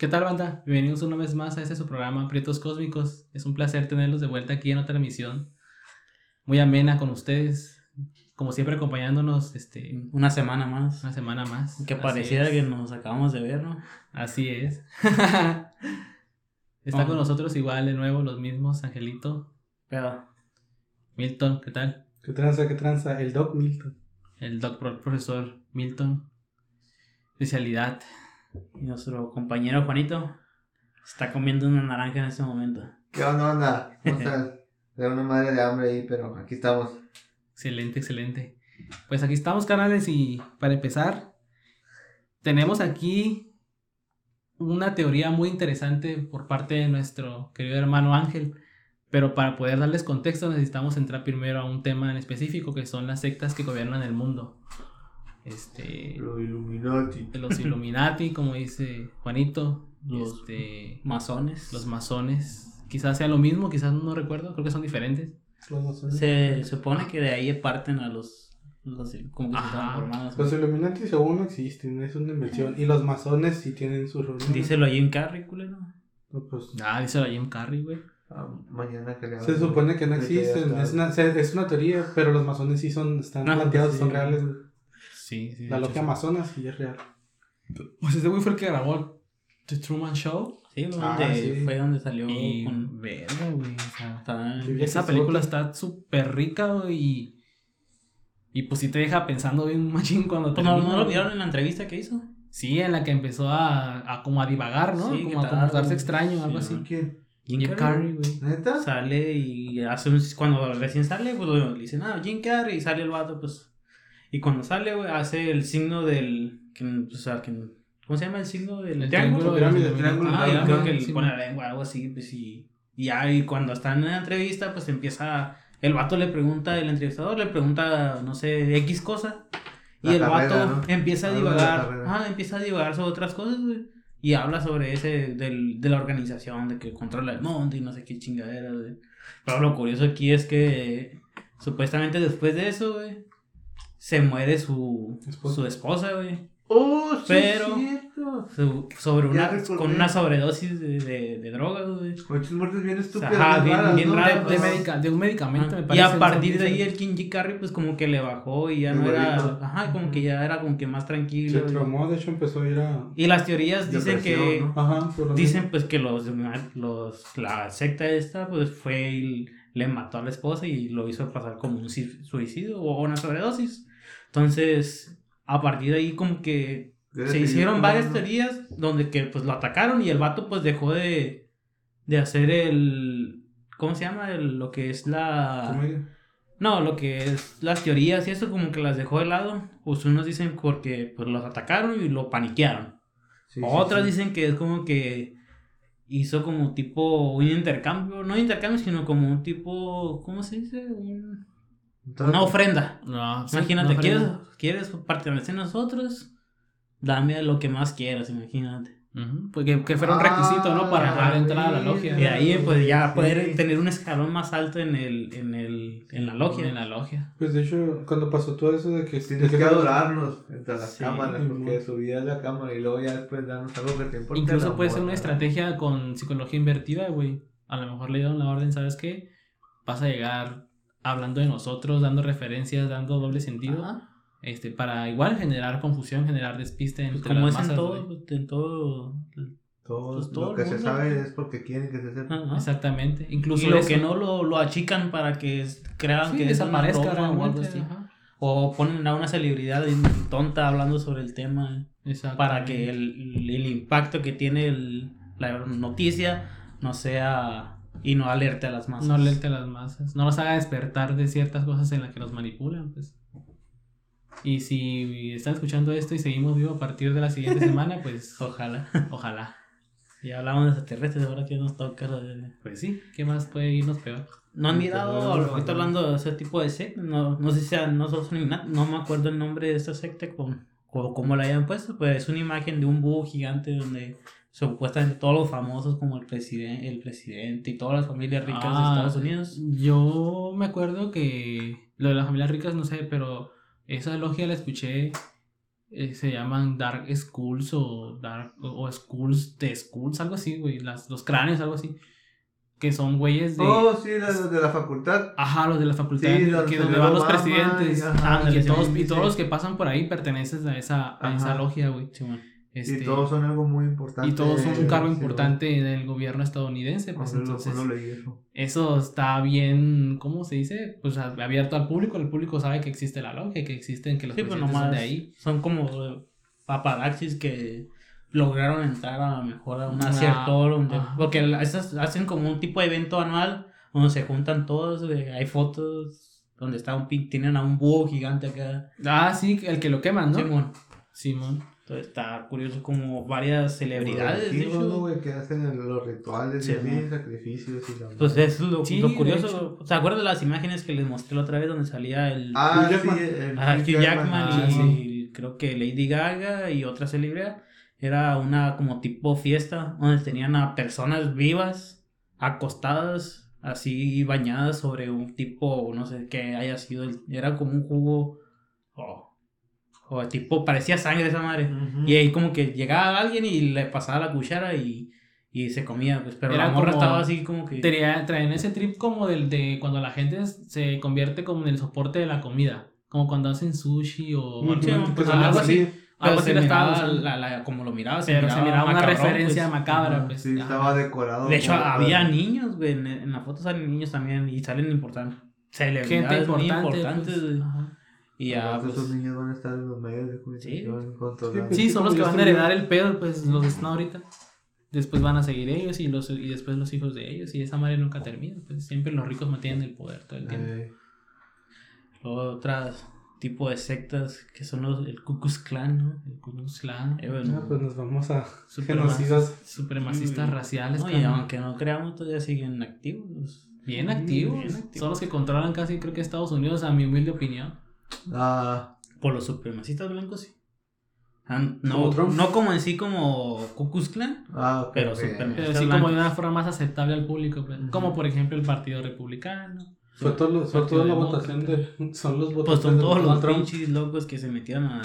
¿Qué tal, banda? Bienvenidos una vez más a este su programa Prietos Cósmicos. Es un placer tenerlos de vuelta aquí en otra emisión. Muy amena con ustedes. Como siempre, acompañándonos este, Una semana más. una semana más. Que pareciera que nos acabamos de ver, ¿no? Así es. Está con Oh. nosotros igual de nuevo los mismos, Angelito, Pero Milton, ¿qué tal? ¿Qué tranza, qué tranza? El Doc Milton. El doctor profesor Milton. Especialidad. Y nuestro compañero Juanito está comiendo una naranja en este momento. ¿Qué onda, onda? De una madre de hambre ahí, pero aquí estamos. Excelente, excelente. Pues aquí estamos, canales, y para empezar, tenemos aquí una teoría muy interesante por parte de nuestro querido hermano Ángel. Pero para poder darles contexto necesitamos entrar primero a un tema en específico que son las sectas que gobiernan el mundo. Este, Los Illuminati. los Illuminati, como dice Juanito, Los- este, Masones. los masones. Quizás sea lo mismo, quizás no recuerdo, creo que son diferentes. Los masones. Se supone que de ahí parten a los. los como que se Ajá. formando. Los Illuminati según no existen, es una invención. Y los masones sí tienen sus reuniones. Díselo a Jim Carrey, culero. No, pues, Ah, dice la Jim Carrey, güey. Ah, mañana que le se supone que no existen. Es una, es una teoría, pero los masones sí son, están Ah, planteados, sí. son reales. güey. Sí, sí. La de hecho, logia sí. amazona sí es real. Pues ese güey fue el que grabó The Truman Show. Sí, fue Ah, donde, sí. fue donde salió Y con. verga, güey. o sea, está- Sí, esa película está súper rica, güey. Y, y pues sí te deja pensando bien machín cuando Pues no, termina, no lo vieron en la entrevista que hizo. Sí, en la que empezó a, a como a divagar, ¿no? Sí, como a comportarse extraño, algo sí, así. ¿Quién? Jim, Jim Carrey. Güey. ¿Neta? Sale y hace un, cuando recién sale, pues le dicen, ah, Jim Carrey, y sale el vato, pues. Y cuando sale, güey, hace el signo del. Que, o sea, que, ¿Cómo se llama el signo del El triángulo? triángulo, pirámide, del- triángulo. Ah, y Ah, creo que le sí, pone la lengua, algo así, pues y. Y ya, y cuando están en la entrevista, pues empieza. El vato le pregunta, el entrevistador le pregunta, no sé, X cosa. Y La el carrera, vato ¿no? empieza a divagar. Ah, empieza a divagar sobre otras cosas, güey. Y habla sobre ese, del, de la organización, de que controla el monte y no sé qué chingadera, güey. Pero lo curioso aquí es que supuestamente después de eso, güey, se muere su Esposa. su esposa, güey. ¡Oh, sí! Pero- es cierto! Su- sobre una, con una sobredosis de, de, de drogas, güey. Muchas muertes bien estúpidas. Ajá, bien- raras, bien ¿no? raras, De, pues. medica- de un medicamento, me y parece. a partir de ahí el King Carrey pues como que le bajó y ya El no era, ajá, como que ya era como que más Se tranquilo. güey. traumó, de hecho empezó a ir a... Y las teorías dicen que ¿no? Ajá, por lo dicen pues que los, los la secta esta pues fue y le mató a la esposa y lo hizo pasar como un suicidio o una sobredosis. Entonces, a partir de ahí como que se hicieron varias teorías donde que pues lo atacaron y el vato pues dejó de, de hacer el ¿cómo se llama? El- lo que es la Comedia. no, lo que es las teorías y eso como que las dejó de lado. Pues unos dicen porque pues los atacaron y lo paniquearon. Sí, sí, Otras sí. dicen que es como que hizo como tipo un intercambio, no intercambio, sino como un tipo, ¿cómo se dice? Un- Entonces, una ofrenda. No, sí, Imagínate, ¿quieres, ¿quieres pertenecer a nosotros? Dame lo que más quieras, imagínate. Ujú, Pues que, que fuera un Ah, requisito, ¿no? Para entrar a la logia. Y ahí pues ya Sí. poder tener un escalón más alto en el, en el, en la logia. En la logia. Pues de hecho, cuando pasó todo eso de que... Tienes que adorarnos entre las Sí, cámaras, porque mon. su vida es la cámara y luego ya después darnos algo que te importa. Incluso puede ser una estrategia con psicología invertida, güey. A lo mejor le dieron la orden, ¿sabes qué? Vas a llegar hablando de nosotros, dando referencias, dando doble sentido. Ajá. Este, para igual generar confusión, generar despiste Pues entre como las es masas, en todo, pues, en todo. Todo, Pues todo lo que se sabe es porque quieren que se sepa. Ajá. Exactamente. Incluso Y lo eso. que no lo, lo achican para que crean Sí, que es una desaparezca o algo así. ajá. O ponen a una celebridad tonta hablando sobre el tema para que el, el impacto que tiene el- la noticia no sea y no alerte a las masas. No lente a las masas. No nos haga despertar de ciertas cosas en las que nos manipulan, pues. Y si están escuchando esto y seguimos vivos a partir de la siguiente semana, pues Ojalá. ojalá. Ya hablamos de extraterrestres, ahora que nos toca. lo Pues sí, ¿qué más puede irnos peor? ¿No han mirado, pero- ahorita hablando de ese tipo de secta? No, no sé si sean, no, no me acuerdo el nombre de esta secta con, o cómo la hayan puesto, pues es una imagen de un búho gigante donde supuestamente todos los famosos como el presidente, el presidente y todas las familias ricas de Ah, Estados Unidos. Yo me acuerdo que lo de las familias ricas, no sé, pero esa logia la escuché eh, se llaman Dark Skulls o Dark o Skulls de Skulls, algo así, güey, las, los cráneos, algo así. Que son güeyes de. Oh, sí, los de la facultad. Ajá, los de la facultad, Sí, que donde van los presidentes. y- ajá, Ah, y, todos, sí, y sí, todos sí. los que pasan por ahí pertenecen a esa, a esa logia, güey. Simón. Este, Y todos son algo muy importante. y todos son un cargo Sí, importante del gobierno estadounidense, pues entonces leí eso. eso está bien, ¿cómo se dice? Pues abierto al público, el público sabe que existe la logia, que existen, que los Sí, pues presidentes son nomás de ahí. son como eh, paparazzis que lograron entrar a lo mejor a un Ah, acierto donde ajá. porque esas hacen como un tipo de evento anual donde se juntan todos, hay fotos donde está un pin- tienen a un búho gigante acá. Ah, sí, el que lo queman, ¿no? Simón. Simón. Entonces está curioso como varias celebridades. ¿no, güey? Que hacen los rituales Sí, y así, sacrificios y la Pues es lo, Sí, lo de curioso. ¿Se acuerdan de las imágenes que les mostré la otra vez donde salía el Ah, Hugh sí, Jackman. el Hugh Jackman ah, y creo que Lady Gaga y otra celebridad. Era una como tipo fiesta donde tenían a personas vivas acostadas así bañadas sobre un tipo, no sé qué haya sido. el- Era como un jugo oh, o tipo, parecía sangre esa madre. Ujú. Y ahí como que llegaba alguien y le pasaba la cuchara y, y se comía, pues, pero Era la morra como- estaba así como que... Traía- traen ese trip como del de cuando la gente se convierte como en el soporte de la comida. Como cuando hacen sushi o Sí, pues, algo así. así. Pero Algo así se la la- la- como lo miraba, se Pero miraba, se miraba una macabrón, referencia pues. macabra, pues. Sí, estaba decorado. De hecho, había niños, güey. En, en la foto salen niños también y salen importantes. Gente Celebridades muy importante. importantes, pues. Y ya, Aparte, pues. esos niños van a estar en los medios de comunicación controlando. pues, Sí, Sí, son los que van a heredar el pedo, pues los están ahorita. Después van a seguir ellos y los y después los hijos de ellos. Y esa madre nunca termina. Pues siempre los ricos mantienen el poder todo el tiempo. Eh, Luego otras tipo de sectas que son los, el Ku Klux Klan, ¿no? El Ku Klux Klan, Eh, bueno, Ah, pues nos vamos a genocidas. supremacistas Mm. raciales. no, y carnal. aunque no creamos, todavía siguen activos. Bien activos. Bien activos. Son los que controlan casi, creo que Estados Unidos, a mi humilde opinión. Ah, Por los supremacistas blancos, sí. Ah, Como no, Trump. no como en sí como Ku Klux Klan, ah, ok, Pero ok. súper- Pero sí como de una forma más aceptable al público. pues. Ujú. Como por ejemplo el Partido Republicano. Fue, todo lo- fue toda la votación de. Son los pues votos son todos de los Trump. pinches locos que se metieron a,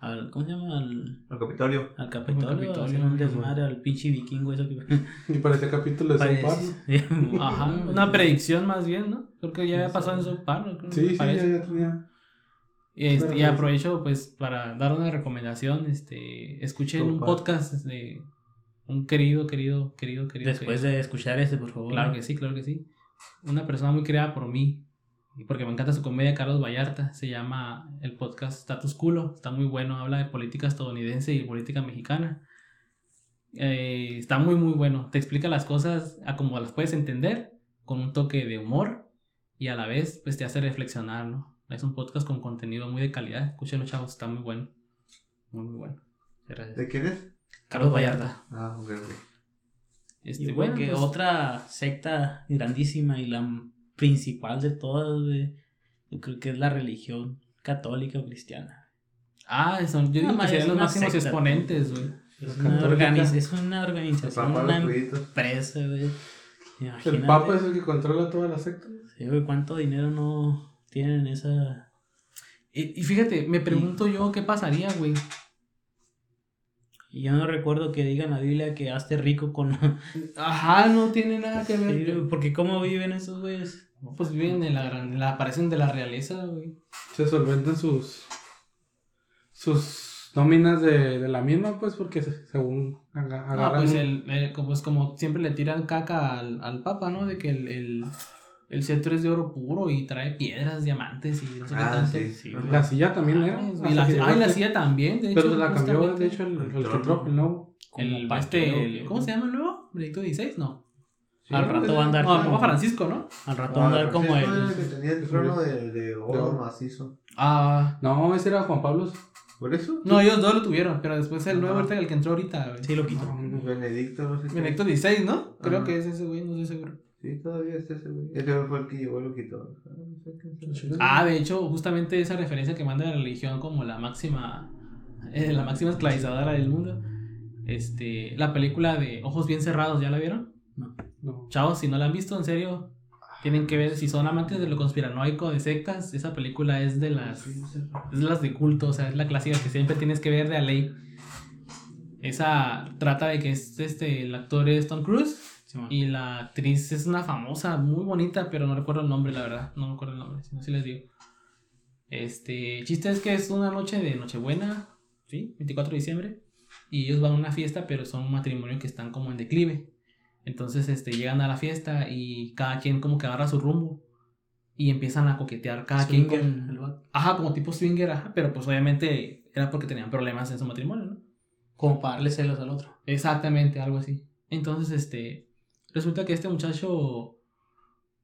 al, ¿cómo se llama? Al, El Capitolio. al Capitolio, Capitolio, a hacer un desmadre al pinche vikingo eso que Y parecía capítulo de South Park. parece. Ajá. Una predicción más bien, ¿no? Creo que ya había pasado en su paro. creo, Sí, sí, ya, parece. ya tenía. Y, este, y Pero- aprovecho pues para dar una recomendación. Este, escuchen un podcast de un querido, querido, querido, querido. Después querido. de escuchar este, por favor. Claro que sí, claro que sí. Una persona muy creada por mí. y Porque me encanta su comedia, Carlos Vallarta. Se llama el podcast Status Culo. Está muy bueno. Habla de política estadounidense y política mexicana. Eh, está muy, muy bueno. Te explica las cosas a como las puedes entender, con un toque de humor y a la vez pues te hace reflexionar, ¿no? Es un podcast con contenido muy de calidad. Escúchenlo, chavos. Está muy bueno. Muy, muy bueno. Gracias. ¿De quién es? Carlos Vallarta. Ah, ok, ok. Este, Y bueno, bueno, que pues, otra secta grandísima y la principal de todas, güey, yo creo que es la religión católica o cristiana. Ah, son, yo digo que serían los máximos secta. exponentes, güey. Es una, es organización, una empresa, güey. El Papa es el que controla toda la secta. sí, güey, ¿Cuánto dinero no tienen esa... Y, y fíjate, me pregunto yo qué pasaría, güey. Y yo no recuerdo que diga en la Biblia que hazte rico con... Ajá, no tiene nada que ver. porque ¿cómo viven esos güeyes? Pues viven en la, gran- en la aparecen de la realeza, güey. Se solventan sus. sus nóminas de, de la misma, pues, porque se- según aga- Ah, agarran. pues, el, el- como, pues como siempre le tiran caca al, al papa, ¿no? De que el, el, el cetro es de oro puro y trae piedras, diamantes y no sé qué Ah, tanto. sí. Sí. La silla también era. Ah, y la, ah, y silla también, de hecho. Pero la cambió, justamente. de hecho, el, El el el nuevo. El, este, el- ¿Cómo se llama el nuevo? ¿Benedicto XVI? No. Sí, Al rato va a andar No, el como- Papa Francisco, ¿no? Al rato va a andar como el... el que tenía el trono de, de oro macizo. Ah. No, ese era Juan Pablo. ¿Por eso? No, ellos dos lo tuvieron, pero después el nuevo, ahorita el que entró ahorita, güey. Sí, lo no. Benedicto, no sé qué. Benedicto XVI, ¿no? Creo Ajá. que es ese güey, no estoy seguro. Sí, todavía es ese, güey. Ese fue el que llevó y lo quitó. Ah, no. Ah, de hecho, justamente esa referencia que manda la religión como la máxima, eh, la máxima esclavizadora del mundo. Este, la película de Ojos Bien Cerrados, ¿ya la vieron? No. Chavos, si no la han visto, en serio, Tienen que ver, si son amantes de lo conspiranoico, de sectas, esa película es de las, es de las de culto, o sea, es la clásica que siempre tienes que ver de a ley. Esa trata de que es este, el actor es Tom Cruise Sí, y la actriz es una famosa, muy bonita, pero no recuerdo el nombre, la verdad. No recuerdo el nombre, si no, sí les digo. Este, el chiste es que es una noche de Nochebuena, ¿sí? 24 de diciembre. Y ellos van a una fiesta, pero son un matrimonio que están como en declive. Entonces, este, llegan a la fiesta y cada quien como que agarra su rumbo. Y empiezan a coquetear cada quien con... el. Ajá, como tipo swinger, ajá. Pero pues obviamente era porque tenían problemas en su matrimonio, ¿no? Como para darle celos al otro. Exactamente, algo así. Entonces, este, resulta que este muchacho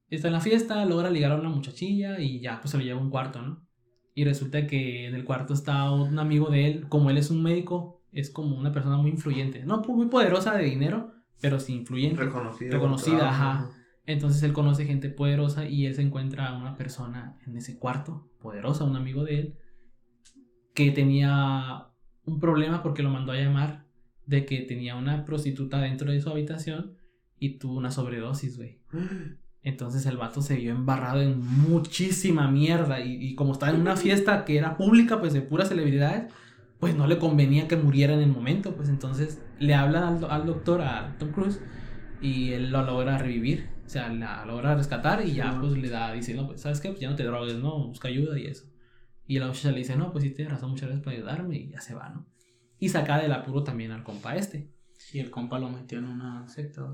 está en la fiesta, logra ligar a una muchachilla y ya, pues se lo lleva a un cuarto, ¿no? Y resulta que en el cuarto está un amigo de él, como él es un médico, es como una persona muy influyente, no muy poderosa de dinero, pero sí influyente. Reconocida. Reconocida, ajá. Entonces él conoce gente poderosa y él se encuentra a una persona en ese cuarto, poderosa, un amigo de él, que tenía un problema porque lo mandó a llamar de que tenía una prostituta dentro de su habitación y tuvo una sobredosis, güey. Entonces el vato se vio embarrado en muchísima mierda y, y como estaba en una fiesta que era pública, pues de puras celebridades, pues no le convenía que muriera en el momento, pues entonces le hablan al, al doctor, a Tom Cruise, y él lo logra revivir, o sea, la logra rescatar y ya Sí. pues le da, dice, no, pues sabes qué, pues ya no te drogues, no, busca ayuda y eso. Y la muchacha le dice, no, pues sí, tienes razón, muchas gracias por ayudarme y ya se va, ¿no? Y saca del apuro también al compa este. Y el compa lo metió en una secta.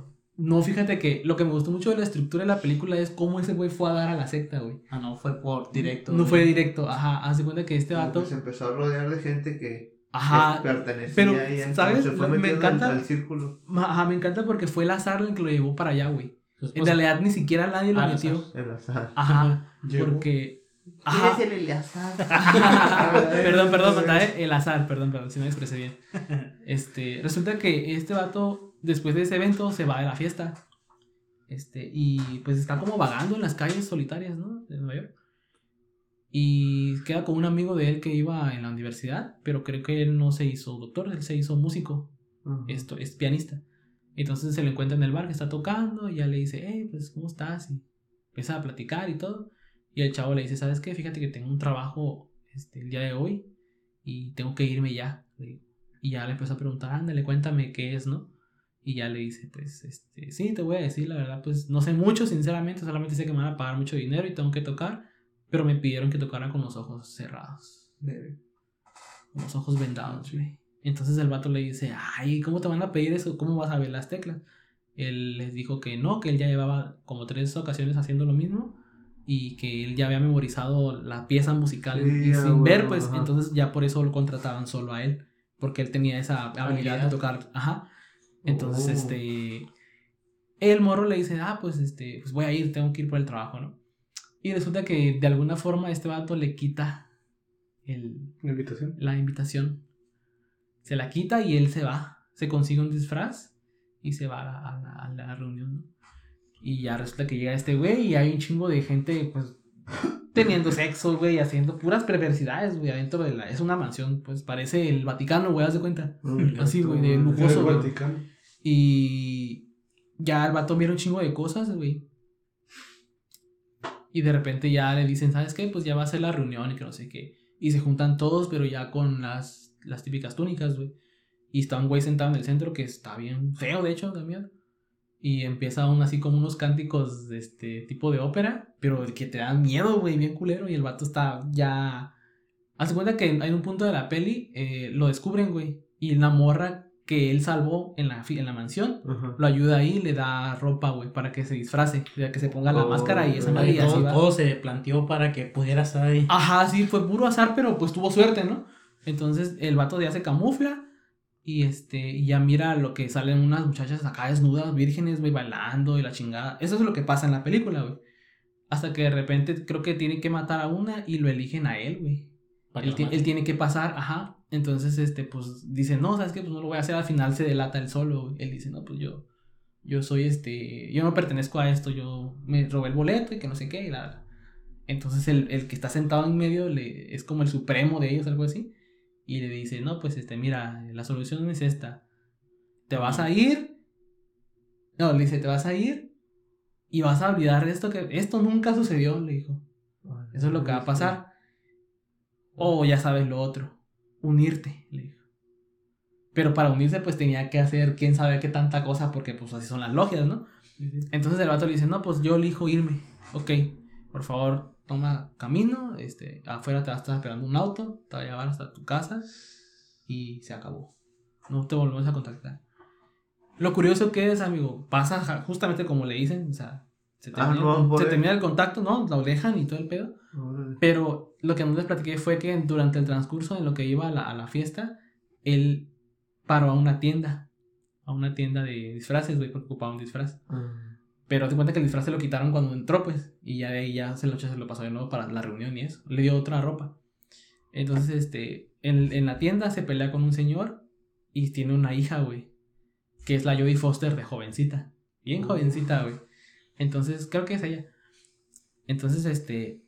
No, fíjate que lo que me gustó mucho de la estructura de la película es cómo ese güey fue a dar a la secta, güey. Ah, no, fue por directo. No fue directo, ajá, haz de cuenta que este vato, Se empezó a rodear de gente que, ajá, pertenecía pero, ¿sabes? Se fue Me encanta- al, al círculo. ajá, me encanta porque fue el azar el que lo llevó para allá, güey. Su En esposa. realidad ni siquiera nadie lo metió. azar. El azar. Ajá, porque... Ajá. el Eleazar? perdón, perdón, Mata, eh, el azar, perdón, perdón, si no me expresé bien. Este, resulta que este vato, después de ese evento, se va de la fiesta. Este, y pues está como vagando en las calles solitarias, ¿no? De Nueva York. Y queda con un amigo de él que iba en la universidad, pero creo que él no se hizo doctor, él se hizo músico, esto, es pianista. Entonces se lo encuentra en el bar que está tocando y ya le dice, hey, pues, ¿cómo estás? Y empieza a platicar y todo. Y el chavo le dice, ¿sabes qué? Fíjate que tengo un trabajo este, el día de hoy y tengo que irme ya. Y ya le empezó a preguntar, ándale, cuéntame qué es, ¿no? Y ya le dice, pues, este, sí, te voy a decir, la verdad, pues, no sé mucho, sinceramente, solamente sé que me van a pagar mucho dinero y tengo que tocar, pero me pidieron que tocara con los ojos cerrados, con los ojos vendados, güey. Entonces el vato le dice, ay, ¿cómo te van a pedir eso? ¿Cómo vas a ver las teclas? Él les dijo que no, que él ya llevaba como tres ocasiones haciendo lo mismo y que él ya había memorizado la pieza musical Sí, y sin ver, bueno, pues ajá. entonces ya por eso lo contrataban solo a él, porque él tenía esa habilidad Habilidad. de tocar, ajá. Entonces, Oh. este, el morro le dice, ah, pues este, pues voy a ir, tengo que ir por el trabajo, ¿no? Y resulta que de alguna forma este vato le quita el, ¿La invitación? la invitación. Se la quita y él se va. Se consigue un disfraz y se va a la, a a la reunión. ¿no? Y ya resulta que llega este güey y hay un chingo de gente, pues, teniendo sexo, güey, haciendo puras perversidades, güey, adentro de la... Es una mansión, pues, parece el Vaticano, güey, haz de cuenta. Así, güey, de lujoso. Vaticano. Y ya el vato mira un chingo de cosas, güey. Y de repente ya le dicen, ¿sabes qué? Pues ya va a ser la reunión y que no sé qué. Y se juntan todos, pero ya con las, las típicas túnicas, güey. Y está un güey sentado en el centro que está bien feo, de hecho, también. Y empieza aún así como unos cánticos de este tipo de ópera, pero que te dan miedo, güey, bien culero. Y el vato está ya... Hace cuenta que hay un punto de la peli, eh, lo descubren, güey. Y la morra que él salvó en la, en la mansión Ajá. lo ayuda ahí, le da ropa, güey, para que se disfrace, o sea, que se ponga la Oh, máscara y esa madre todo, todo se planteó para que pudiera estar ahí. Ajá, sí, fue puro azar, pero pues tuvo suerte, ¿no? Entonces el vato ya se camufla y este y ya mira lo que salen unas muchachas acá desnudas, vírgenes, güey, bailando y la chingada. Eso es lo que pasa en la película, güey. Hasta que de repente creo que tienen que matar a una y lo eligen a él, güey. Él, tiene que pasar, ajá. Entonces, este, pues, dice, no, ¿sabes qué? Pues no lo voy a hacer. Al final se delata él solo. Él dice, no, pues yo, yo soy este, yo no pertenezco a esto. Yo me robé el boleto y que no sé qué. Y la, la. Entonces, el, el que está sentado en medio le, es como el supremo de ellos, algo así. Y le dice, no, pues, este, mira, la solución es esta. Te vas a ir. No, le dice, te vas a ir. Y vas a olvidar esto que esto nunca sucedió, le dijo. Eso es lo que va a pasar. O ya sabes lo otro, unirte, le dijo. Pero para unirse pues tenía que hacer quién sabe qué tanta cosa porque pues así son las logias, ¿no? Entonces el vato le dice, no, pues yo elijo irme. Ok, por favor, toma camino. Este, afuera te va a estar esperando un auto, te va a llevar hasta tu casa y se acabó. No te volvemos a contactar. Lo curioso que es, amigo, pasa justamente como le dicen, o sea, se Ah, termina, no, por se él. termina el contacto, ¿no? Lo dejan y todo el pedo. Pero lo que no les platiqué fue que durante el transcurso en lo que iba a la, a la fiesta, él paró a una tienda. A una tienda de disfraces, güey, porque ocupaba un disfraz. Pero te cuenta que el disfraz se lo quitaron cuando entró, pues. Y ya de ahí ya se lo, se lo pasó de nuevo para la reunión y eso. Le dio otra ropa. Entonces, este, en, en la tienda se pelea con un señor y tiene una hija, güey. Que es la Jodie Foster de jovencita. Bien jovencita, güey. Entonces, creo que es ella. Entonces, este.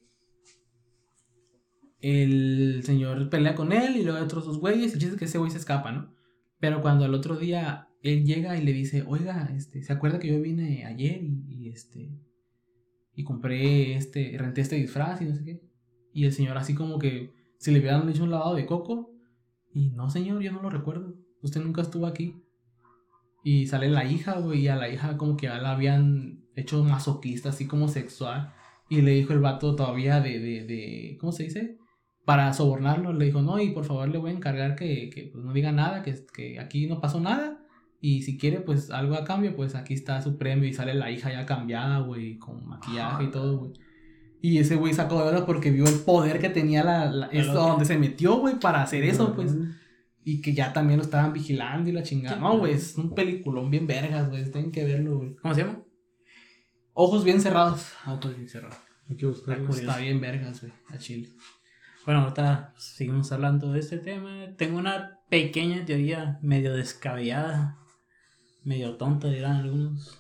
El señor pelea con él y luego hay otros dos güeyes. Y chiste que ese güey se escapa, ¿no? Pero cuando al otro día él llega y le dice, oiga, este, ¿se acuerda que yo vine ayer y, este. y compré este. renté este disfraz y no sé qué? Y el señor así como que si le hubieran hecho un lavado de coco. Y no, señor, yo no lo recuerdo. Usted nunca estuvo aquí. Y sale la hija, güey, y a la hija como que ya la habían hecho masoquista, así como sexual. Y le dijo el vato todavía de, de, de ¿cómo se dice? Para sobornarlo, le dijo, no, y por favor le voy a encargar que, que pues, no diga nada, que, que aquí no pasó nada. Y si quiere, pues algo a cambio, pues aquí está su premio. Y sale la hija ya cambiada, güey, con maquillaje y todo, güey. Y ese güey sacó de oro porque vio el poder que tenía la, la- otro. donde se metió, güey, para hacer eso, pues. Y que ya también lo estaban vigilando y la chingada. No, güey, es un peliculón bien vergas, güey. Tienen que verlo, güey. ¿Cómo se llama? Ojos bien cerrados. Ojos bien cerrados. Hay que buscarlo. Está bien vergas, güey. A Chile. Bueno, ahorita seguimos hablando de este tema. Tengo una pequeña teoría medio descabellada, medio tonta dirán algunos,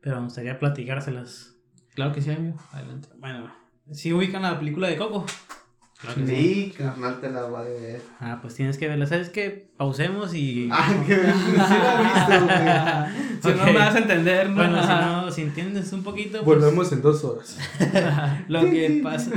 pero me gustaría platicárselas. Claro que sí, amigo. Adelante. Bueno, si ubican la película de Coco. Claro que sí. Sí, carnal, te la voy a ver. Ah, pues tienes que verla. ¿Sabes qué? Pausemos y... Ah, que sí la he visto, güey. Si no me vas a entender, ¿no? Bueno, si no, si entiendes un poquito, pues, Volvemos en dos horas. lo que pasa...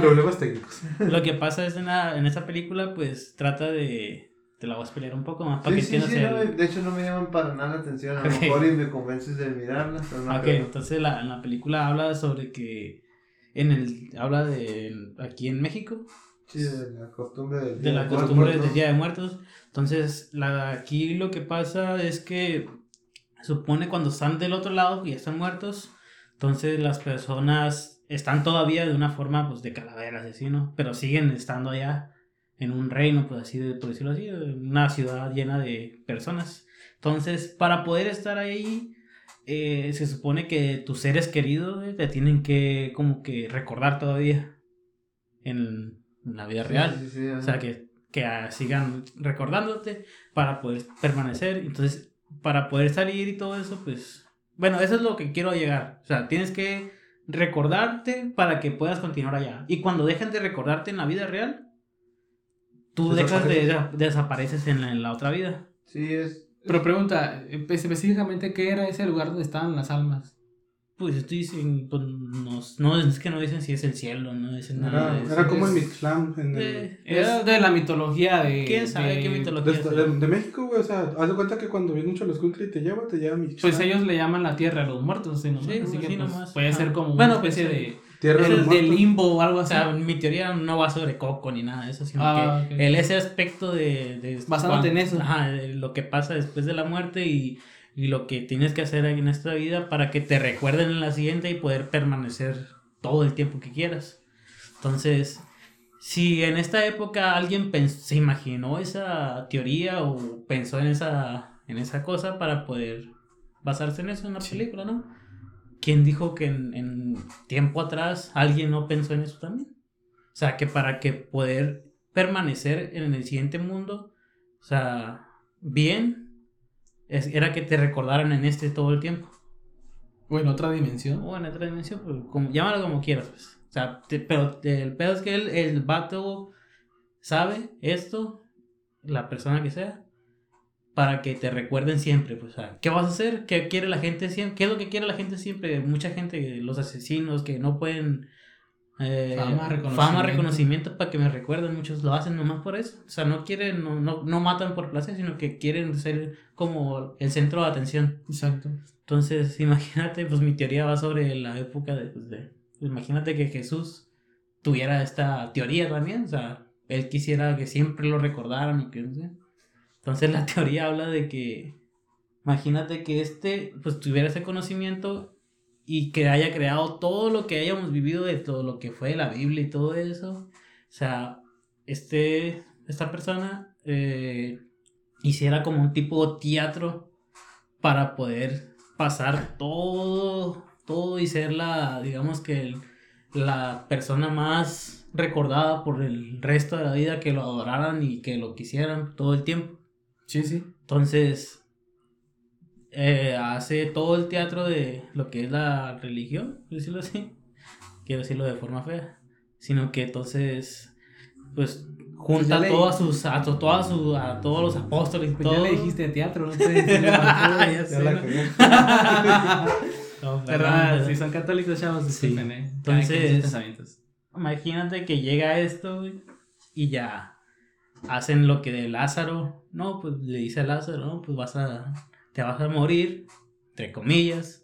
Problemas técnicos. Lo que pasa es en, la- en esa película, pues trata de. Te la voy a explicar un poco más para Sí, que sí, entiendas sí, no, el. de hecho no me llaman para nada la atención. A lo mejor y me convences de mirarla, pero no Ok, creo. entonces la, en la película habla sobre que. En el. Habla de. Aquí en México. Sí, de la costumbre del De la Día costumbre Muertos. del Día de Muertos. Entonces, la, aquí lo que pasa es que. Supone cuando están del otro lado y están muertos. Entonces las personas están todavía de una forma pues de calaveras así, ¿no? Pero siguen estando allá en un reino, pues así de, por decirlo así, una ciudad llena de personas. Entonces, para poder estar ahí, eh, se supone que tus seres queridos eh, te tienen que como que recordar todavía en, en la vida Sí, real. sí, sí, O sea, que, que ah, sigan recordándote para poder permanecer. Entonces, para poder salir y todo eso, pues... Bueno, eso es lo que quiero llegar. O sea, tienes que recordarte para que puedas continuar allá. Y cuando dejen de recordarte en la vida real, tú dejas de, Desapareces. desapareces en la, en la otra vida. Sí, es. Pero pregunta, espe- específicamente, ¿qué era ese lugar donde estaban las almas? Pues estoy dicen, pues, no, no, es que no dicen si es el cielo, no dicen nada de Era, eso. era como el Es- Mictlán en el, eh, Era de la mitología de. ¿Quién sabe de- qué de, mitología? es? de- de México, güey. O sea, haz de cuenta que cuando viene mucho los y te lleva, te lleva Mictlán. Pues ellos le llaman la tierra a los muertos, ¿sí, no? Sí, así que sí, pues, nomás. puede ser como Bueno, una especie pues, de, Tierra de es de limbo o algo O así. sea, mi teoría no va sobre Coco ni nada de eso, sino Ah, que ok. el ese aspecto de... de Basándote en eso. Ajá, de lo que pasa después de la muerte y, y lo que tienes que hacer en esta vida para que te recuerden en la siguiente y poder permanecer todo el tiempo que quieras. Entonces, si en esta época alguien se imaginó esa teoría o pensó en esa, en esa cosa para poder basarse en eso en la película, ¿no? ¿Quién dijo que en, en tiempo atrás alguien no pensó en eso también? O sea, que para que poder permanecer en el siguiente mundo, o sea, bien, es- era que te recordaran en este todo el tiempo. O en otra dimensión. O en otra dimensión, pues, como, llámalo como quieras, pues. O sea, te- pero el pedo es que el, el vato sabe esto, la persona que sea, para que te recuerden siempre, pues, ¿qué vas a hacer? ¿Qué quiere la gente siempre? ¿Qué es lo que quiere la gente siempre? Mucha gente, los asesinos que no pueden... eh, Fama, reconocimiento. fama, reconocimiento para que me recuerden, muchos lo hacen nomás por eso, o sea, no quieren, no, no, no matan por placer, sino que quieren ser como el centro de atención. Exacto. Entonces, imagínate, pues mi teoría va sobre la época de, pues, de- pues, imagínate que Jesús tuviera esta teoría también, o sea, él quisiera que siempre lo recordaran y que no sé. Entonces la teoría habla de que, imagínate que este, pues tuviera ese conocimiento y que haya creado todo lo que hayamos vivido de todo lo que fue la Biblia y todo eso. O sea, este, esta persona eh, hiciera como un tipo teatro para poder pasar todo, todo y ser la, digamos que la persona más recordada por el resto de la vida, que lo adoraran y que lo quisieran todo el tiempo. Sí, sí. Entonces, eh, hace todo el teatro de lo que es la religión, por decirlo así. Quiero decirlo de forma fea. Sino que entonces, pues, junta le- todas sus, a, to- todas sus- a todos los apóstoles Pues todo. ya le dijiste teatro, no Perdón, perdón. si son católicos, chavos, Sí. disculpen, eh. Entonces- pensamientos. Imagínate que llega esto y ya hacen lo que de Lázaro. No, pues le dice a Lázaro, no, pues vas a, te vas a morir, entre comillas.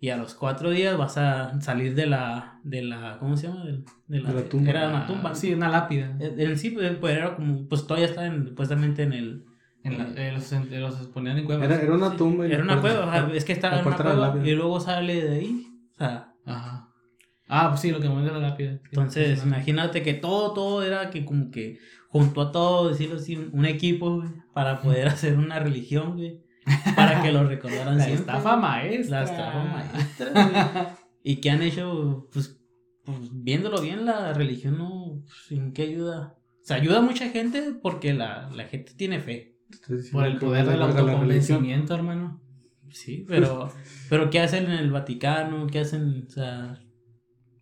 Y a los cuatro días vas a salir de la, de la, ¿cómo se llama? De, de la, De la tumba. Era una tumba. Sí, una lápida. En sí, pues pues, era como, pues todavía está en, supuestamente en el... En la- eh, los, en- los ponían en cuevas. Era, era una tumba. y Era una cueva, ajá, es que estaba en una cueva y luego sale de ahí. O sea, Ajá. Ah, pues sí, lo que mueve la lápida. Entonces, Sí, imagínate que todo, todo era que como que junto a todo, decirlo así, un equipo, güey, para poder hacer una religión, güey, para que lo recordaran La siempre. estafa maestra. La estafa maestra, güey. Y que han hecho, pues, pues, viéndolo bien, la religión no, pues, ¿en qué ayuda? O sea, ayuda a mucha gente porque la, la gente tiene fe, Por el poder del autoconvencimiento, hermano. sí, pero, pero ¿qué hacen en el Vaticano? ¿Qué hacen? O sea,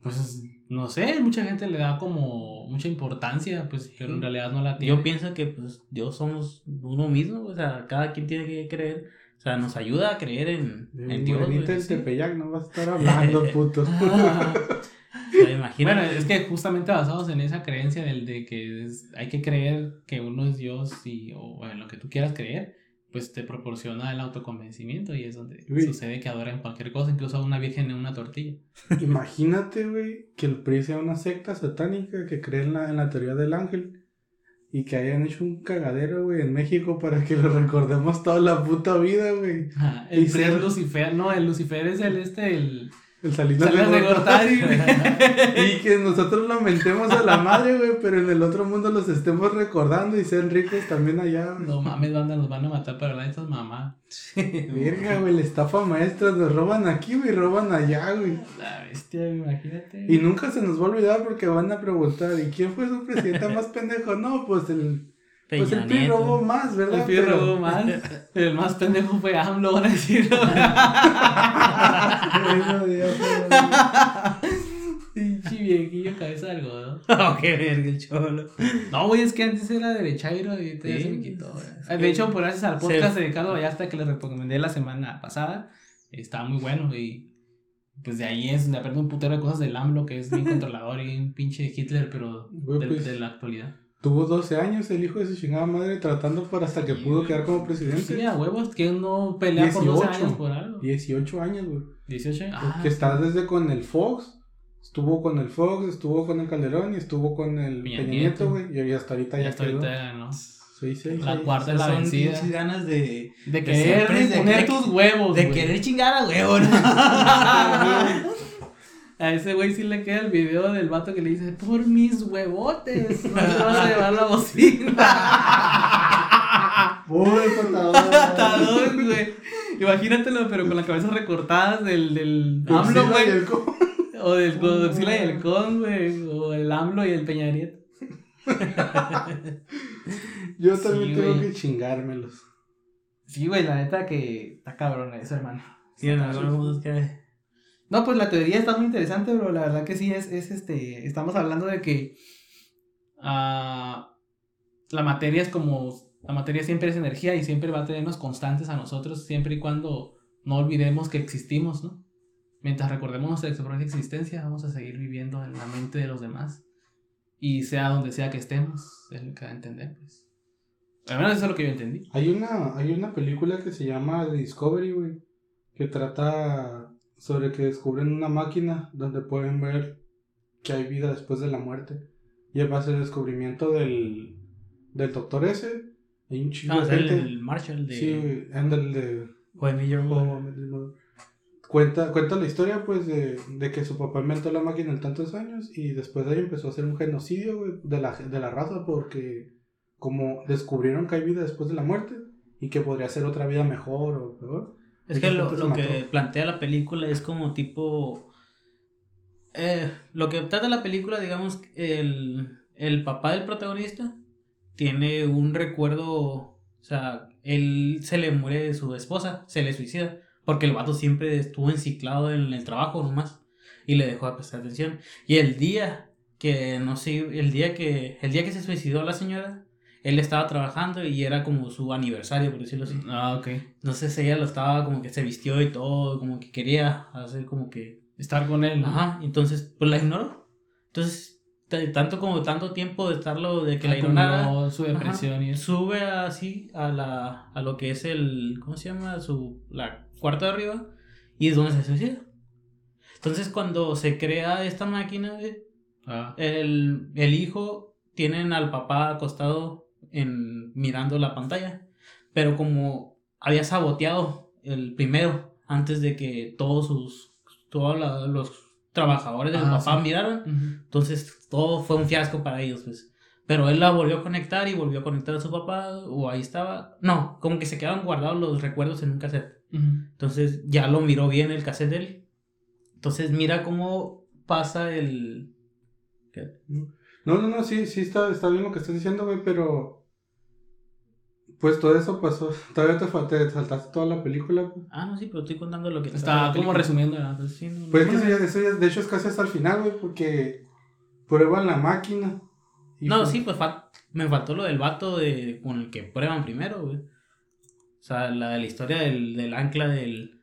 Pues no sé, mucha gente le da como mucha importancia, pues, pero en realidad no la tiene. Yo pienso que pues Dios somos uno mismo, o sea, cada quien tiene que creer, o sea, nos ayuda a creer en, De en Dios. Güey, sí. Tepeyac, no vas a estar hablando, puto. O sea, imagínate. Bueno, es que justamente basados en esa creencia del de que es- hay que creer que uno es Dios y, o en lo que tú quieras creer, pues te proporciona el autoconvencimiento y es donde sucede que adoran cualquier cosa, incluso a una virgen en una tortilla. Imagínate, güey, que el PRI sea una secta satánica que cree en la, en la teoría del ángel y que hayan hecho un cagadero, güey, en México para que lo recordemos toda la puta vida, güey. Ajá, Y el PRI ser- es Lucifer, no, el Lucifer es el este, el El Salinas, Salinas de Gortari, güey. Y que nosotros lamentemos a la madre, güey, pero en el otro mundo los estemos recordando y sean ricos también allá. güey. No mames, banda, nos van a matar para hablar de estas mamás. Verga, güey, la estafa maestra, nos roban aquí, güey, roban allá, güey. La bestia, imagínate. Y nunca se nos va a olvidar porque van a preguntar, ¿y quién fue su presidente más pendejo? No, pues el, pues el PRI robó más, ¿verdad? El PRI Pero- robó más. El más pendejo fue AMLO, van a güey. Pinche viejillo cabeza de algodón. Oh, qué verga el cholo. No, güey, es que antes era derechairo y ahorita ya Sí. se me quitó, güey. De hecho, por gracias al podcast de Ricardo Vallarta que les recomendé la semana pasada, estaba muy bueno y pues de ahí es donde aprendo un putero de cosas del AMLO que es bien controlador y un pinche Hitler, pero de, pues, de la actualidad. Tuvo 12 años el hijo de su chingada madre tratando para hasta que pudo güey. quedar como presidente. Sí, a huevos, que no pelea por 12 18. años por algo. 18 años, güey. 18 Ah, que está desde con el Fox. Estuvo con el Fox, estuvo con el Calderón y estuvo con el Peña Nieto. Güey. Y hasta ahorita ya ya, hasta quedó. ahorita, ¿no? Sí, sí, La sí. cuarta es la Son vencida. ganas de, De de querer siempre, de- poner de- tus huevos, de güey. querer chingar a huevo. ¿no? A ese güey sí le queda el video del vato que le dice, por mis huevotes, no te vas a llevar la bocina. Uy, patadón. Güey. Imagínatelo, pero con las cabezas recortadas del, del AMLO, güey. O del Godzilla y el Kong, güey. O el AMLO y el Peñariet. Yo también Sí, tengo que chingármelos. Sí, güey, la neta que está cabrón eso, hermano. Sí, en que- No, pues la teoría está muy interesante, pero la verdad que sí es, es este. Estamos hablando de que ah, la materia es como La materia siempre es energía y siempre va a tenernos constantes a nosotros, siempre y cuando no olvidemos que existimos, ¿no? Mientras recordemos nuestra propia existencia, vamos a seguir viviendo en la mente de los demás. Y sea donde sea que estemos, es lo que da a entender, pues. Al menos eso es lo que yo entendí. Hay una, hay una película que se llama The Discovery, güey, que trata sobre que descubren una máquina donde pueden ver que hay vida después de la muerte. Y en base al descubrimiento del, del doctor ese, hay un chingo No, de el, gente. el Marshall de Sí, güey, anda el de... Moore. Cuenta, cuenta la historia, pues, de, de que su papá inventó la máquina en tantos años y después de ahí empezó a hacer un genocidio, de la, de la raza porque como descubrieron que hay vida después de la muerte y que podría ser otra vida mejor o peor. Es que lo, lo que plantea la película es como tipo... eh, lo que trata la película, digamos, el, el papá del protagonista tiene un recuerdo, o sea, él se le muere de su esposa, se le suicida, porque el vato siempre estuvo enciclado en el trabajo nomás y le dejó de prestar atención. Y el día que, no sé, el día que, el día que se suicidó la señora, él estaba trabajando y era como su aniversario, por decirlo así. Ah, ok. Entonces ella lo estaba como que se vistió y todo, como que quería hacer como que... Estar con él. ¿no? Ajá, entonces pues la ignoró. Entonces, tanto como tanto tiempo de estarlo, de que la ignorara, su depresión y eso. sube así a, la, a lo que es el, ¿cómo se llama? Su, la cuarta de arriba y es donde se suicida. Entonces cuando se crea esta máquina, Ah, el, el hijo tienen al papá acostado en mirando la pantalla, pero como había saboteado el primero antes de que todos sus todos la- los trabajadores del Ah, papá sí. miraran, ujú. entonces todo fue un fiasco para ellos, pues. Pero él la volvió a conectar y volvió a conectar a su papá, o ahí estaba. No, como que se quedaron guardados los recuerdos en un cassette. Ujú. Entonces ya lo miró bien el cassette de él. Entonces mira cómo pasa el. ¿qué? No, no, no, sí, sí está, está bien lo que estás diciendo, güey, pero... Pues todo eso pasó, todavía te, fal- te saltaste toda la película. pues. Ah, no, sí, pero estoy contando lo que Está la como resumiendo. ¿no? Entonces, Sí, no, Pues no, es que no. eso ya, eso ya- de hecho es casi hasta el final, güey, porque prueban la máquina. y No, pues- sí, pues fal- me faltó lo del vato de, con el que prueban primero, güey. O sea, la de la historia del, del ancla del,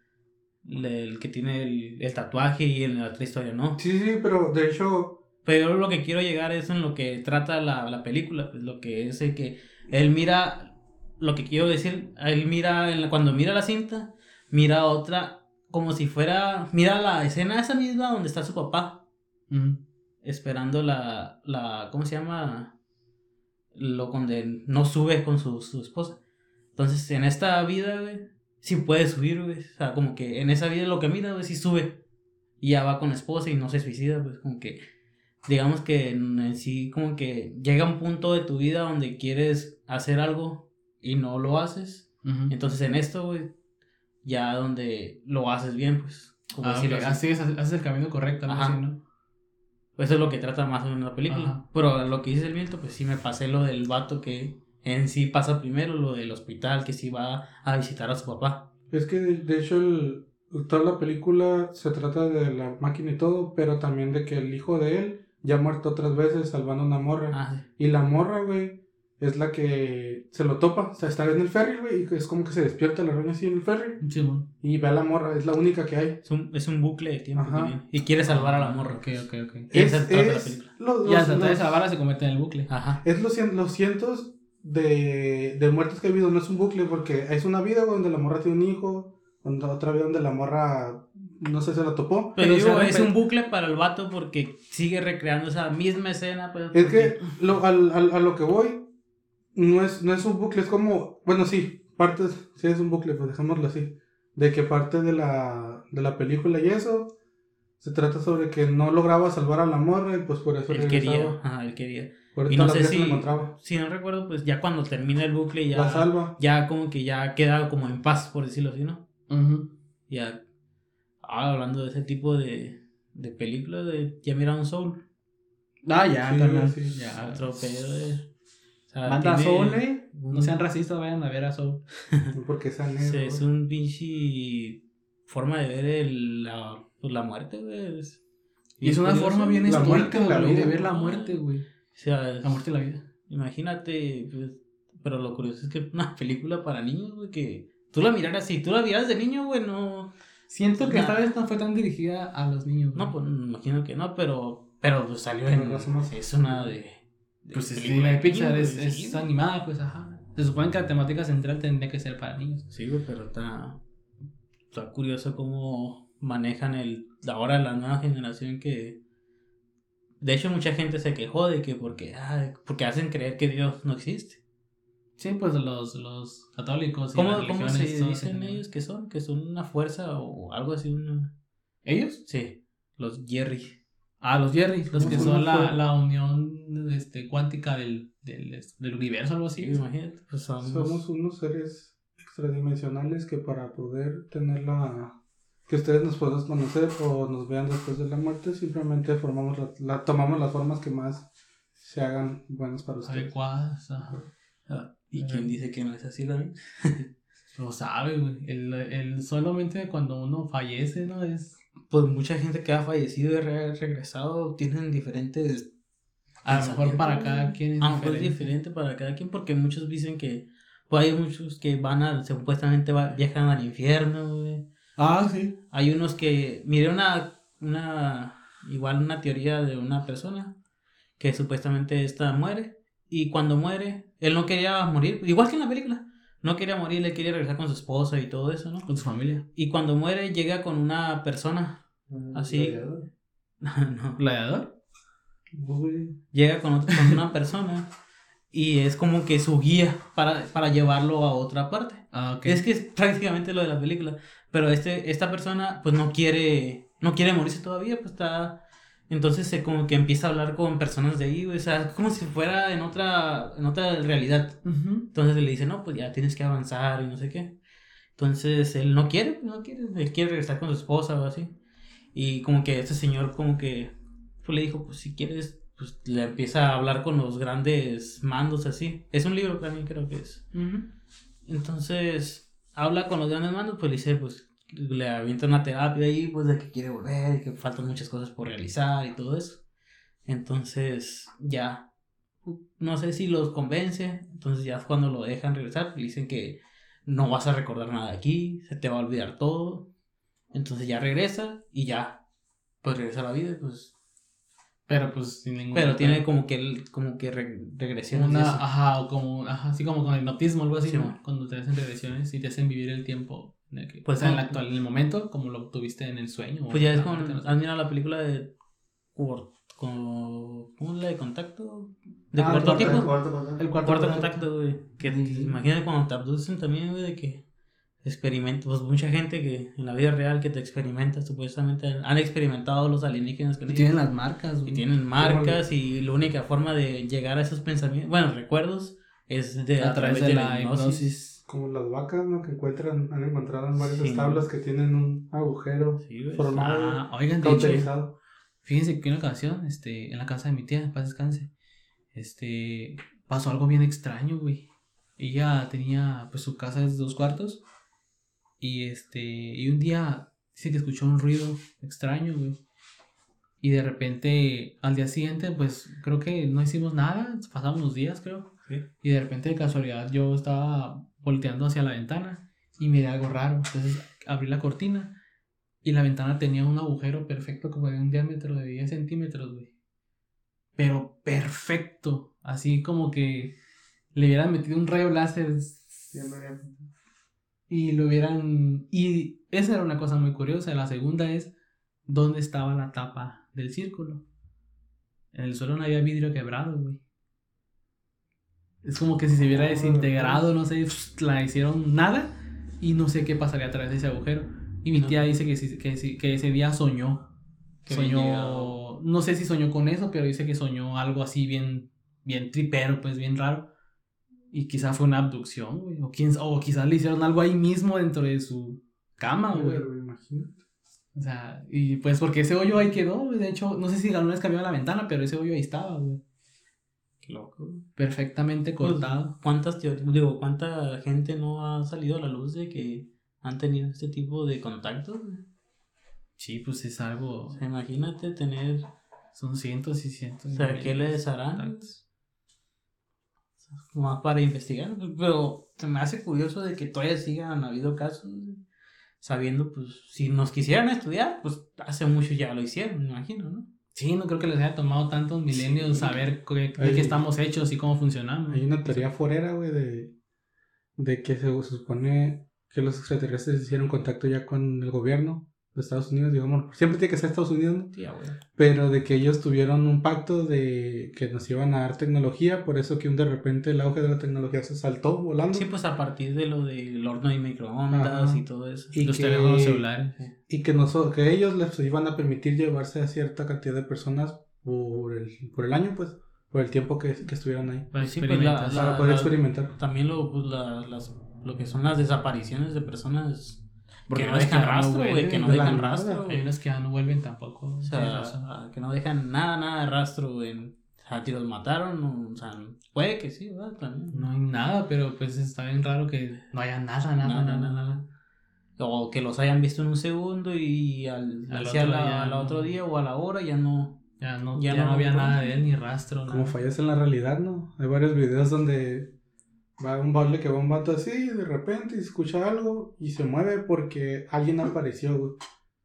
del que tiene el, el tatuaje y en la otra historia, ¿no? Sí, sí, pero de hecho, Pero yo lo que quiero llegar es en lo que trata la, la película, pues lo que es el que él mira, lo que quiero decir, él mira, en la- cuando mira la cinta, mira otra como si fuera, mira la escena esa misma donde está su papá esperando la, la ¿cómo se llama? Lo donde no sube con su, su esposa. Entonces, en esta vida, güey, sí puede subir, güey. O sea, como que en esa vida lo que mira, güey, sí sube. Y ya va con la esposa y no se suicida, pues como que, digamos que en sí, como que llega un punto de tu vida donde quieres hacer algo y no lo haces. Entonces, en esto, güey, ya donde lo haces bien, pues. Como Ah, decirlo ok. así. Es, haces el camino correcto, así, ¿no? Eso es lo que trata más o menos la película. Ajá. Pero lo que dice el viento, pues sí me pasé lo del vato que en sí pasa primero, lo del hospital, que sí va a visitar a su papá. es que de, hecho el, toda la película se trata de la máquina y todo, pero también de que el hijo de él ya ha muerto otras veces salvando a una morra. Ah, sí. Y la morra, güey, es la que se lo topa. O sea, está en el ferry, güey, y es como que se despierta la roña así en el ferry. Sí, bueno. Y ve a la morra, es la única que hay. Es un, es un bucle de tiempo Ajá. que. Y quiere salvar a la morra. Ok, ok, ok. Y esa Es, trata la es película. los, Y al los- de salvarla se convierte en el bucle. Ajá. es los, cien- los cientos de, de muertes que ha habido, no es un bucle, porque es una vida donde la morra tiene un hijo, donde otra vida donde la morra, no sé, se la topó. Pero, Pero digo, es un bucle para el vato porque sigue recreando esa misma escena. Pues, Es porque- que lo, al, al- a lo que voy, no es, no es un bucle, es como, bueno, sí, parte, sí es un bucle, pues dejémoslo así, de que parte de la, de la película y eso, se trata sobre que no lograba salvar a la morra y pues por eso él regresaba. quería. Ajá, él quería. Por Y no las sé si, si no recuerdo, pues ya cuando termina el bucle ya, La salva. ya como que ya queda como en paz, por decirlo así, ¿no? Ujú. Ya, ah, hablando de ese tipo de, de películas, de, ya miraron Soul. Ah, ya, Sí, carnal. sí. Ya. Otro pedo de. Sea, Manda a Soul, eh. No sean racistas, vayan a ver a Soul. Porque sí, es un pinche forma de ver el, la, pues, la muerte, güey. Es, Y es una curioso. forma bien La muerte güey, de ver la muerte, güey. O sea, La muerte y la vida. imagínate, pues, pero lo curioso es que es una película para niños, güey, que tú la miraras, si tú la miras de niño, güey, no... Siento que Nah. esta vez no fue tan dirigida a los niños. No, pues imagino que no, pero, pero pues, salió Pero en... no somos- Es una de... Pues es película de Pixar, es, es animada, pues ajá. Se supone que la temática central tendría que ser para niños. Sí, güey, pero está, está curioso cómo manejan el ahora la nueva generación que de hecho mucha gente se quejó de que porque ay, porque hacen creer que Dios no existe. Sí, pues los, los católicos y ¿Cómo, las cómo religiones se dicen ellos que son? Que son una fuerza o algo así, una... ¿Ellos? Sí, los Jerry. Ah, los Jerry, los que son la, fue. la unión este, cuántica del, del, del universo, algo así. Sí, imagínate, pues somos... Somos unos seres extradimensionales que para poder tener la... que ustedes nos puedan conocer o nos vean después de la muerte, simplemente formamos la, la- tomamos las formas que más se hagan buenas para ustedes. Adecuadas, ajá. Ah, ¿Y quién dice que no es así, David? Lo sabe, güey. El, el solamente cuando uno fallece, ¿no? Es. Pues mucha gente que ha fallecido y re- regresado tienen diferentes A lo mejor para cada quien es A lo mejor es diferente. diferente para cada quien porque muchos dicen que pues hay muchos que van a supuestamente va- viajan al infierno güey. Ah, sí. hay unos que miré una una igual una teoría de una persona que supuestamente esta muere y cuando muere él no quería morir igual que en la película no quería morir él quería regresar con su esposa y todo eso no Con su familia. y cuando muere llega con una persona Así. no ¿Gladiador? Uy, llega con, otra- con una persona y es como que su guía para, para llevarlo a otra parte. Ah, ok. Es que es prácticamente lo de la película. Pero este, esta persona pues no quiere, no quiere morirse todavía, pues está... Entonces se como que empieza a hablar con personas de ahí, güey, o sea, como si fuera en otra, en otra realidad. Entonces le dice, no, pues ya tienes que avanzar y no sé qué. Entonces él no quiere, no quiere, él quiere regresar con su esposa o así. Y como que este señor como que pues, le dijo, pues si quieres, pues le empieza a hablar con los grandes mandos así. Es un libro también creo que es. Entonces habla con los grandes mandos, pues le dice, pues le avienta una terapia ahí, pues de que quiere volver, y que faltan muchas cosas por realizar y todo eso. Entonces ya, no sé si los convence, entonces ya cuando lo dejan regresar, le dicen que no vas a recordar nada de aquí, se te va a olvidar todo. Entonces ya regresa y ya, pues regresa a la vida, pues. Pero pues sin ningún. Pero tiene como que, el- como que re- regresiones. Una, ajá, o como, ajá, así como con hipnotismo, algo así, Sí, ¿no? Cuando te hacen regresiones y te hacen vivir el tiempo el que, Pues en el no. actual, en el momento, como lo tuviste en el sueño. o Pues ya es la muerte, no sé. ¿Has mirado la película de. Cor- con, ¿Cómo es la de contacto? De Ah, cuarto tipo. Cuarto contacto. El cuarto, Cuarto contacto. güey. Que Sí. imagínate cuando te abducen también, güey, de que experimentas. Pues mucha gente que en la vida real que te experimenta, supuestamente han experimentado los alienígenas con Y ellos. tienen las marcas, Y güey. tienen marcas y la única forma de llegar a esos pensamientos, bueno, recuerdos, es de, a través de la hipnosis. Como las vacas, ¿no? Que encuentran, han encontrado en varios Sí. establos que tienen un agujero Sí, formado, Ah, oigan, de hecho, fíjense que una ocasión, este, en la casa de mi tía, en paz descanse, este, pasó algo bien extraño, güey. Ella tenía, pues, su casa de dos cuartos y, este, y un día dice que escuchó un ruido extraño, güey. Y de repente, al día siguiente, pues, creo que no hicimos nada, pasamos unos días, creo. Sí. Y de repente, de casualidad, yo estaba volteando hacia la ventana y miré algo raro. Entonces, abrí la cortina y la ventana tenía un agujero perfecto, como de un diámetro de 10 centímetros, güey. Pero perfecto. Así como que le hubieran metido un rayo láser y lo hubieran... Y esa era una cosa muy curiosa. La segunda es, ¿dónde estaba la tapa del círculo? En el suelo no había vidrio quebrado, güey. Es como que si se hubiera Ah, desintegrado, no sé, la hicieron nada y no sé qué pasaría a través de ese agujero. Y mi tía dice que, que, que ese día soñó. Que soñó, llegado. no sé si soñó con eso, pero dice que soñó algo así bien, bien tripero, pues bien raro. Y quizá fue una abducción, güey. O, quién, o quizás le hicieron algo ahí mismo dentro de su cama, güey. Imagínate. O sea, y pues porque ese hoyo ahí quedó. De hecho, no sé si alguna vez cambió la ventana, pero ese hoyo ahí estaba, güey. Loco. Perfectamente Pues, cortado. ¿Cuántas digo, cuánta gente no ha salido a la luz de que han tenido este tipo de contactos? Sí, pues es algo. O sea, imagínate tener, Son cientos y cientos. o sea, ¿qué les harán? contactos. más para investigar, pero se me hace curioso de que todavía sigan habido casos, sabiendo, pues, si nos quisieran estudiar, pues hace mucho ya lo hicieron, me imagino, ¿no? Sí, no creo que les haya tomado tantos milenios saber qué- de qué estamos hechos y cómo funcionamos. Hay una teoría forera, güey, de, de que se, supone que los extraterrestres hicieron contacto ya con el gobierno Estados Unidos, digamos. Siempre tiene que ser Estados Unidos, ¿no? Sí, ya, güey. Pero de que ellos tuvieron un pacto de que nos iban a dar tecnología, por eso que un de repente el auge de la tecnología se saltó volando. Sí, pues a partir de lo del horno de microondas Ajá. y todo eso. Y Los que- teléfonos celulares. Y que, noso- que ellos les iban a permitir llevarse a cierta cantidad de personas por el, por el año, pues, por el tiempo que, que estuvieran ahí. Para Sí, pues, la- experimentar. la- Para poder la- experimentar. También lo, pues, la- las, lo que son las desapariciones de personas Porque que no no dejan rastro, güey, que no dejan rastro. Hay unos que ya no vuelven tampoco. O sea, razón. que no dejan nada, nada de rastro, güey. O sea, si los mataron, o, o sea, puede que sí, ¿verdad? También. No hay nada, pero pues está bien raro que no haya nada, nada, Nada, nada, nada, nada. O que los hayan visto en un segundo y al, Al hacia otro la, día, al no. otro día o a la hora ya no. Ya no, Ya ya no no había nada de él, ni rastro, Como nada. fallas en la realidad, ¿no? Hay varios videos donde va un baile que va un vato así y de repente escucha algo y se mueve porque alguien apareció, güey.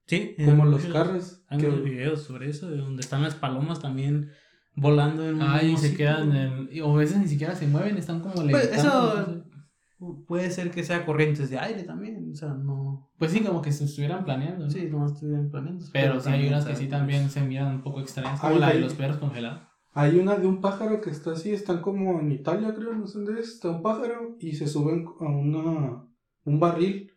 Sí, Como los carros. Hay que- muchos videos sobre eso, de donde están las palomas también volando en un Ay, mismo se quedan en... y- O a veces ni siquiera se mueven, están como Pues levitando, eso-. Puede ser que sea corrientes de aire también, o sea, no. Pues sí, como que se estuvieran planeando. ¿no? Sí, no estuvieran planeando. Pero sí hay unas que sí también se miran un poco extrañas, como Ay, la de los perros congelados. Hay una de un pájaro que está así, están como en Italia, creo, no sé dónde es. Está un pájaro y se suben a una, un barril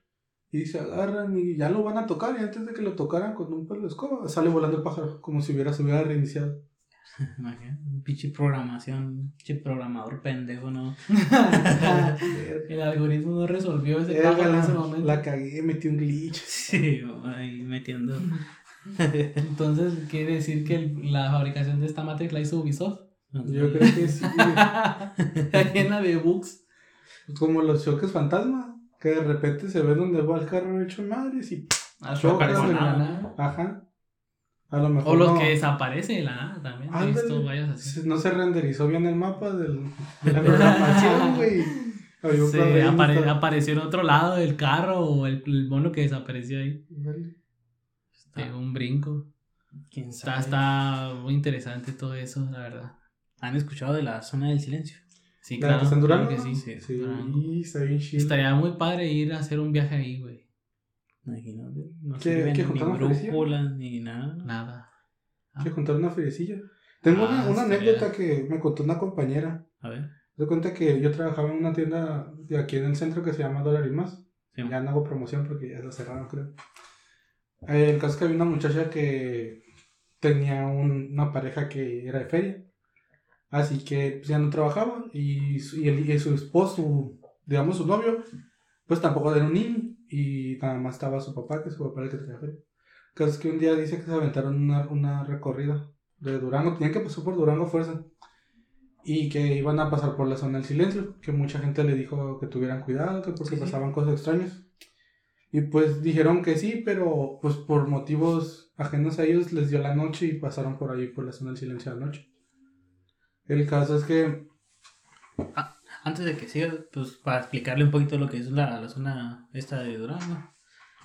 y se agarran y ya lo van a tocar. Y antes de que lo tocaran con un palo de escoba, sale volando el pájaro, como si hubiera, se hubiera reiniciado. Imagínate, pinche programación, pinche programador pendejo, ¿no? El algoritmo no resolvió ese pájaro en ese momento. la cagué, metí un glitch. Sí, ahí metiendo. Entonces, quiere decir que el- la fabricación de esta Matrix la hizo Ubisoft. Yo creo que sí, güey. Está llena de bugs. Como los choques fantasma, que de repente se ve donde va el carro hecho madres y en la güey. nada. ajá. A lo mejor O los no, que desaparecen de la nada también. Así. no se renderizó bien el mapa del, de la programación, güey. Apare- apareció en otro lado del carro o el, el mono que desapareció ahí. Dale. Pegó un brinco. ¿Quién Está, sabe? está muy interesante todo eso, la verdad. ¿Han escuchado de la zona del silencio? Sí, ¿La claro. está en Durango? que sí. Sí, Sí, Durango. está bien chido. Estaría muy padre ir a hacer un viaje ahí, güey. Imagínate. No ¿Qué- ni brújulas ni nada. Nada. Hay que contar una feriecilla. Tengo Ah, una, anécdota que me contó una compañera. A ver. Se cuenta que yo trabajaba en una tienda de aquí en el centro que se llama Dólar y Más. Sí, Ya no hago promoción porque ya la cerraron, creo. Eh, el caso es que había una muchacha que tenía un- una pareja que era de feria. Así que pues, ya no trabajaba. Y, su- y, el- y su esposo, digamos su novio, pues tampoco era un niño. Y nada más estaba su papá, que su papá era el que tenía feria. El caso es que un día dice que se aventaron una, una recorrida de Durango. Tenían que pasar por Durango fuerza. Y que iban a pasar por la zona del silencio. Que mucha gente le dijo que tuvieran cuidado, que porque Sí, sí. pasaban cosas extrañas. Y pues dijeron que sí, pero pues por motivos ajenos a ellos les dio la noche y pasaron por ahí por la zona del silencio a la noche. El caso es que Antes de que siga, pues para explicarle un poquito lo que es la, la zona esta de Durango.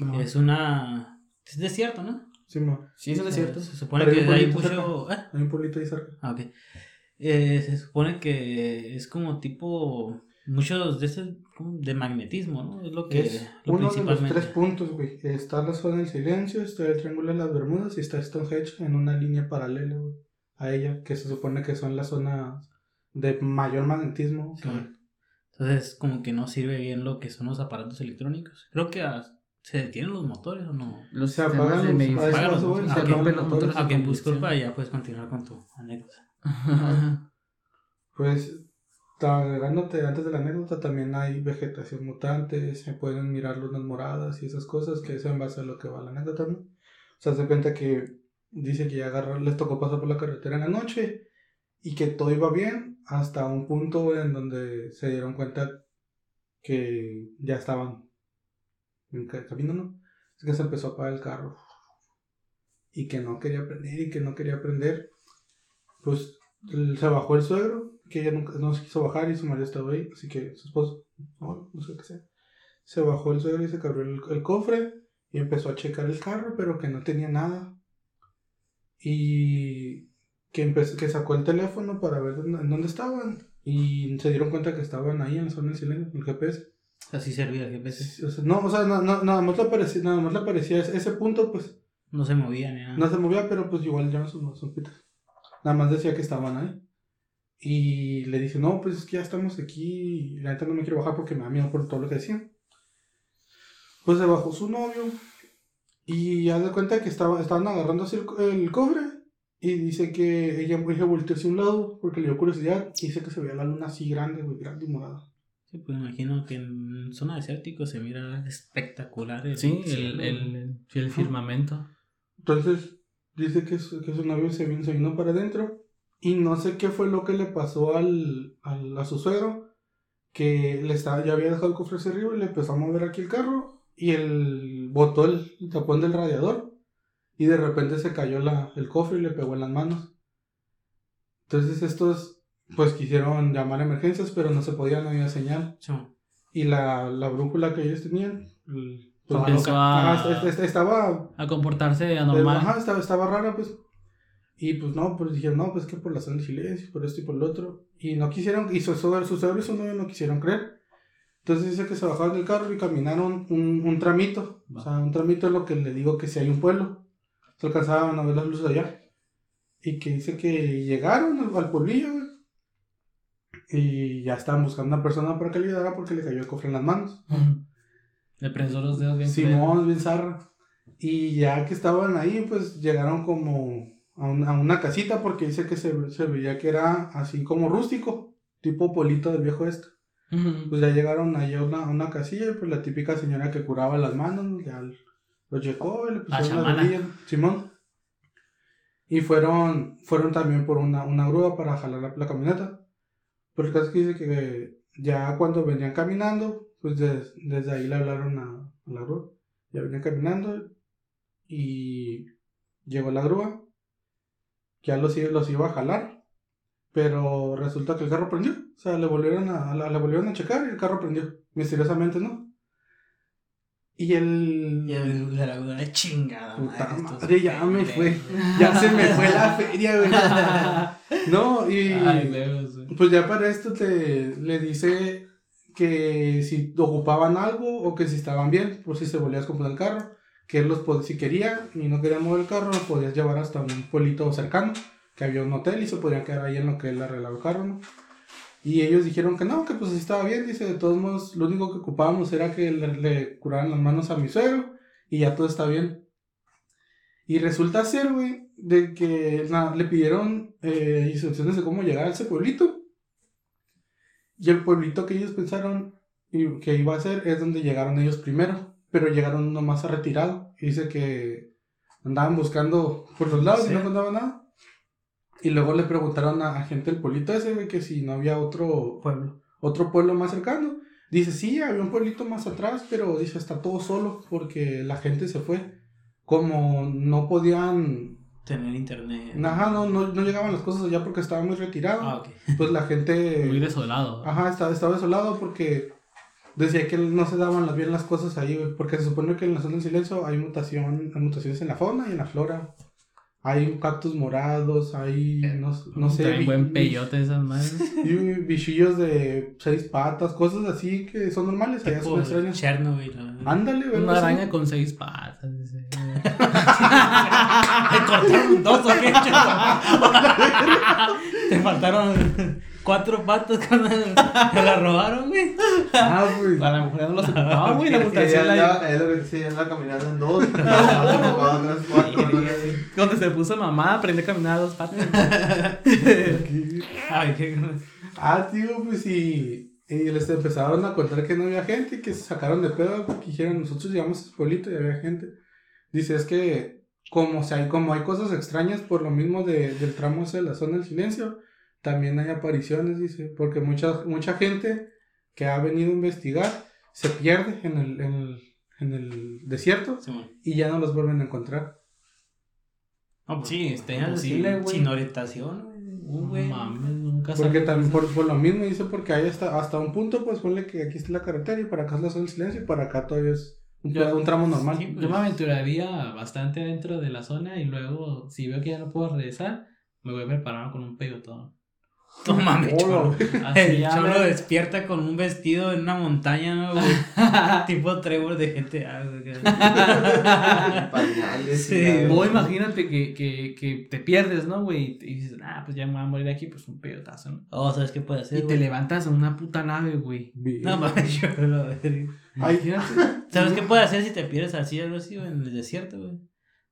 no, Es una... Es desierto, ¿no? sí, mo, Sí, es cierto. Se supone Pero hay que un hay pueblito mucho... ¿eh? hay un pueblito ahí cerca. Ah, ok. Eh, se supone que es como tipo... Muchos de estos... como De magnetismo, ¿no? Es lo que... Es lo uno de los tres puntos, güey. Está la zona del silencio, está el triángulo de las Bermudas y está Stonehenge en una línea paralela, güey, a ella, que se supone que son las zonas de mayor magnetismo. Sí. Entonces, como que no sirve bien lo que son los aparatos electrónicos. Creo que se detienen los motores o no. Los Se apagan de los- a eso apagan los Ah, los los motores. de disculpa, ya puedes continuar con tu anécdota. Pues, agregándote antes de la anécdota, también hay vegetación mutante, se pueden mirar lunas moradas y esas cosas, que eso en base a lo que va la anécdota, ¿no? O sea, se cuenta que dice que ya les tocó pasar por la carretera en la noche y que todo iba bien hasta un punto en donde se dieron cuenta que ya estaban en ca- camino, ¿no? Es que se empezó a apagar el carro y que no quería prender y que no quería prender. Pues se bajó el suegro, que ella nunca, no se quiso bajar y su marido estaba ahí, así que su esposo, no, no sé qué sea. Se bajó el suegro y se abrió el, el cofre y empezó a checar el carro, pero que no tenía nada. Y que, empezó, que sacó el teléfono para ver dónde, dónde estaban y se dieron cuenta que estaban ahí en la zona del silencio, en el GPS. Así servía el GPS. O sea, no, o sea, no, no, nada más le aparecía, nada más le aparecía ese, ese punto, pues No se movía ni nada. no se movía, pero pues igual ya no son son pitas. Nada más decía que estaban ahí. Y le dice, no, pues es que ya estamos aquí. Y la neta no me quiero bajar porque me da miedo por todo lo que decían. Pues se bajó su novio. Y ya de cuenta que estaba, estaban agarrando así el, el cobre. Y dice que ella, ella volteó hacia un lado porque le dio curiosidad. Y dice que se veía la luna así grande, güey, grande y morada. Sí, pues imagino que en zona desértica se mira espectacular. el Sí, el, el, el firmamento. Entonces, dice que su, que su novio se vino, se vino para adentro. Y no sé qué fue lo que le pasó al, al- a su suegro. Que le estaba, ya había dejado el cofre hacia arriba y le empezó a mover aquí el carro. Y el botó el tapón del radiador. Y de repente se cayó la, el cofre y le pegó en las manos. Entonces estos pues quisieron llamar a emergencias, pero no se podía, no había señal. Sí, Y la, la brújula que ellos tenían, pues, Empezó a- ajá, est- est- estaba A comportarse anormal. Ajá, estaba, estaba rara, pues. Y pues no, pues dijeron, no, pues que por la zona de silencio, por esto y por lo otro. Y no quisieron, y su suegro su suegro y su novio no quisieron creer. Entonces dice que se bajaron del carro y caminaron un, un tramito. O sea, un tramito es lo que le digo que si hay un pueblo. Se alcanzaban a ver las luces allá. Y que dice que llegaron al, al pueblillo. Y ya estaban buscando una persona para que le ayudara porque le cayó el cofre en las manos. Le prensó los dedos bien Simón, bien zarra. Y ya que estaban ahí, pues llegaron como a, un- a una casita porque dice que se, se veía que era así como rústico, tipo polito del viejo este. Pues ya llegaron ahí a una, a una casilla y pues la típica señora que curaba las manos, ya lo checó y le pusieron las rodillas, Simón. Y fueron, fueron también por una, una grúa para jalar la, la camioneta. Pero el caso es que dice que ya cuando venían caminando, pues des- desde ahí le hablaron a, a la grúa. Ya venían caminando y llegó la grúa. Ya los, iba a jalar. Pero resulta que el carro prendió. O sea, le volvieron a, la- le volvieron a checar y el carro prendió. Misteriosamente, ¿no? Y el... Y el de la duda, chingada. Puta estos madre, ya me fue. Ya se me fue la feria, güey. No, y... Ay. Pues ya para esto te le dice que si ocupaban algo o que si estaban bien, por si se volvías a comprar el carro, que los si quería y no quería mover el carro, los podías llevar hasta un pueblito cercano, que había un hotel y se podían quedar ahí en lo que él arreglaba el carro, ¿no? Y ellos dijeron que no, que pues estaba bien, dice, de todos modos, lo único que ocupábamos era que le, curaran las manos a mi suegro y ya todo está bien. Y resulta ser, güey, de que le pidieron eh, instrucciones de cómo llegar a ese pueblito. Y el pueblito que ellos pensaron que iba a ser es donde llegaron ellos primero. Pero llegaron nomás a retirado. Y dice que andaban buscando por los lados y Sí. no encontraban nada. Y luego le preguntaron a, a gente del pueblito ese, güey, que si no había otro Pueblo. otro pueblo más cercano. Dice, sí, había un pueblito más atrás, pero dice, está todo solo porque la gente se fue. Como no podían, Tener internet. ajá, no, no, no llegaban las cosas allá porque estaba muy retirado. Ah, ok. Pues la gente, Muy desolado. ajá, estaba, estaba desolado porque decía que no se daban bien las cosas ahí, güey, porque se supone que en la zona del silencio hay mutación, hay mutaciones en la fauna y en la flora. Hay cactus morados, hay, no, no sé, bi- buen peyote esas madres. y bichillos de seis patas, cosas así que son normales, allá son extrañas. Chernobyl. ¿no? Ándale, güey. Una así. araña con seis patas. ¿Te cortaron dos o qué? Te faltaron cuatro patas cuando te la robaron, güey. Ah, güey. A la mujer no lo ocupaba, güey. La mutación ya la... es lo que andaba caminando en dos. Donde se puso mamá, aprende a caminar a dos patas. Ay, qué. Ah, tío, pues y, y les empezaron a contar que no había gente, que se sacaron de pedo porque dijeron, nosotros llegamos a ese pueblito y había gente. Dice, es que como, si hay, como hay cosas extrañas por lo mismo de, del tramo ese de la zona del silencio, también hay apariciones, dice, porque mucha, mucha gente que ha venido a investigar se pierde en el, en el, en el desierto y ya no los vuelven a encontrar. No, pues, Sí, está imagínate, imposible, sin- güey. Sin orientación, güey. No güey. mames, nunca Porque también por, por lo mismo dice porque ahí hasta, hasta un punto pues ponle que aquí está la carretera y para acá es la zona de silencio y para acá todavía es un, Yo- un tramo normal. Sí, Yo me aventuraría bastante dentro de la zona y luego, si veo que ya no puedo regresar, me voy preparando con un peyotón. No mames, cholo. El ya cholo me- despierta con un vestido en una montaña, ¿no, güey? tipo Trevor de. Pañales. Sí, la- O imagínate que, que, que te pierdes, ¿no, güey? Y dices, ah, pues ya me voy a morir aquí, pues un peyotazo, ¿no? Oh, ¿sabes qué puede hacer, Y te levantas en una puta nave, güey. Bien. No mames, cholo. Imagínate. ¿Sabes qué puede hacer si te pierdes así, algo así, güey, en el desierto, güey?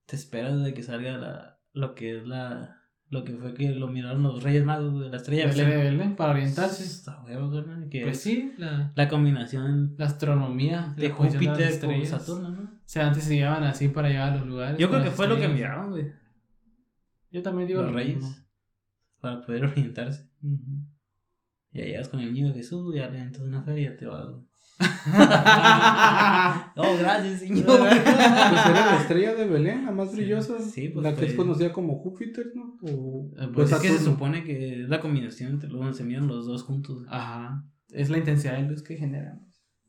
Te esperas de que salga la, lo que es la... Lo que fue que lo miraron los Reyes Magos, güey, la estrella La de estrella Belén. de para orientarse. Está huevo, carnal, que Pues es sí, la, La combinación la astronomía de la Júpiter con. Saturno, ¿no? O sea, antes se llevaban así para llegar a los lugares. Yo creo que fue lo que miraron, güey. Yo también digo Los lo reyes. mismo. Para poder orientarse. Ujú. Ya llegas con el niño Jesús, ya le entras una feria y te vas. oh, gracias, señor. Pues era la estrella de Belén, la más brillosa. sí, pues la que es conocida como Júpiter, ¿no? O, Eh, o pues es que se supone que es la combinación entre los donde se miran los dos juntos. Ajá. Es la intensidad de luz que generamos.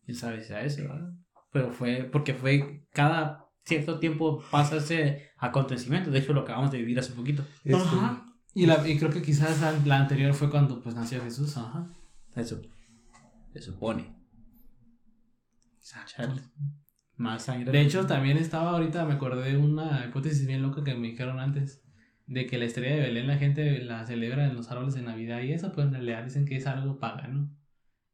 Quién sabe si a eso, ¿verdad? Pero fue porque fue cada cierto tiempo pasa ese acontecimiento. De hecho, lo acabamos de vivir hace poquito. Este, Ajá. Y, la, y creo que quizás la- la anterior fue cuando pues nació Jesús. Ajá. Eso se supone. Chale. Más sangre. De hecho, también estaba ahorita, me acordé de una hipótesis bien loca que me dijeron antes. De que la estrella de Belén la gente la celebra en los árboles de Navidad y eso, pues en realidad dicen que es algo pagano.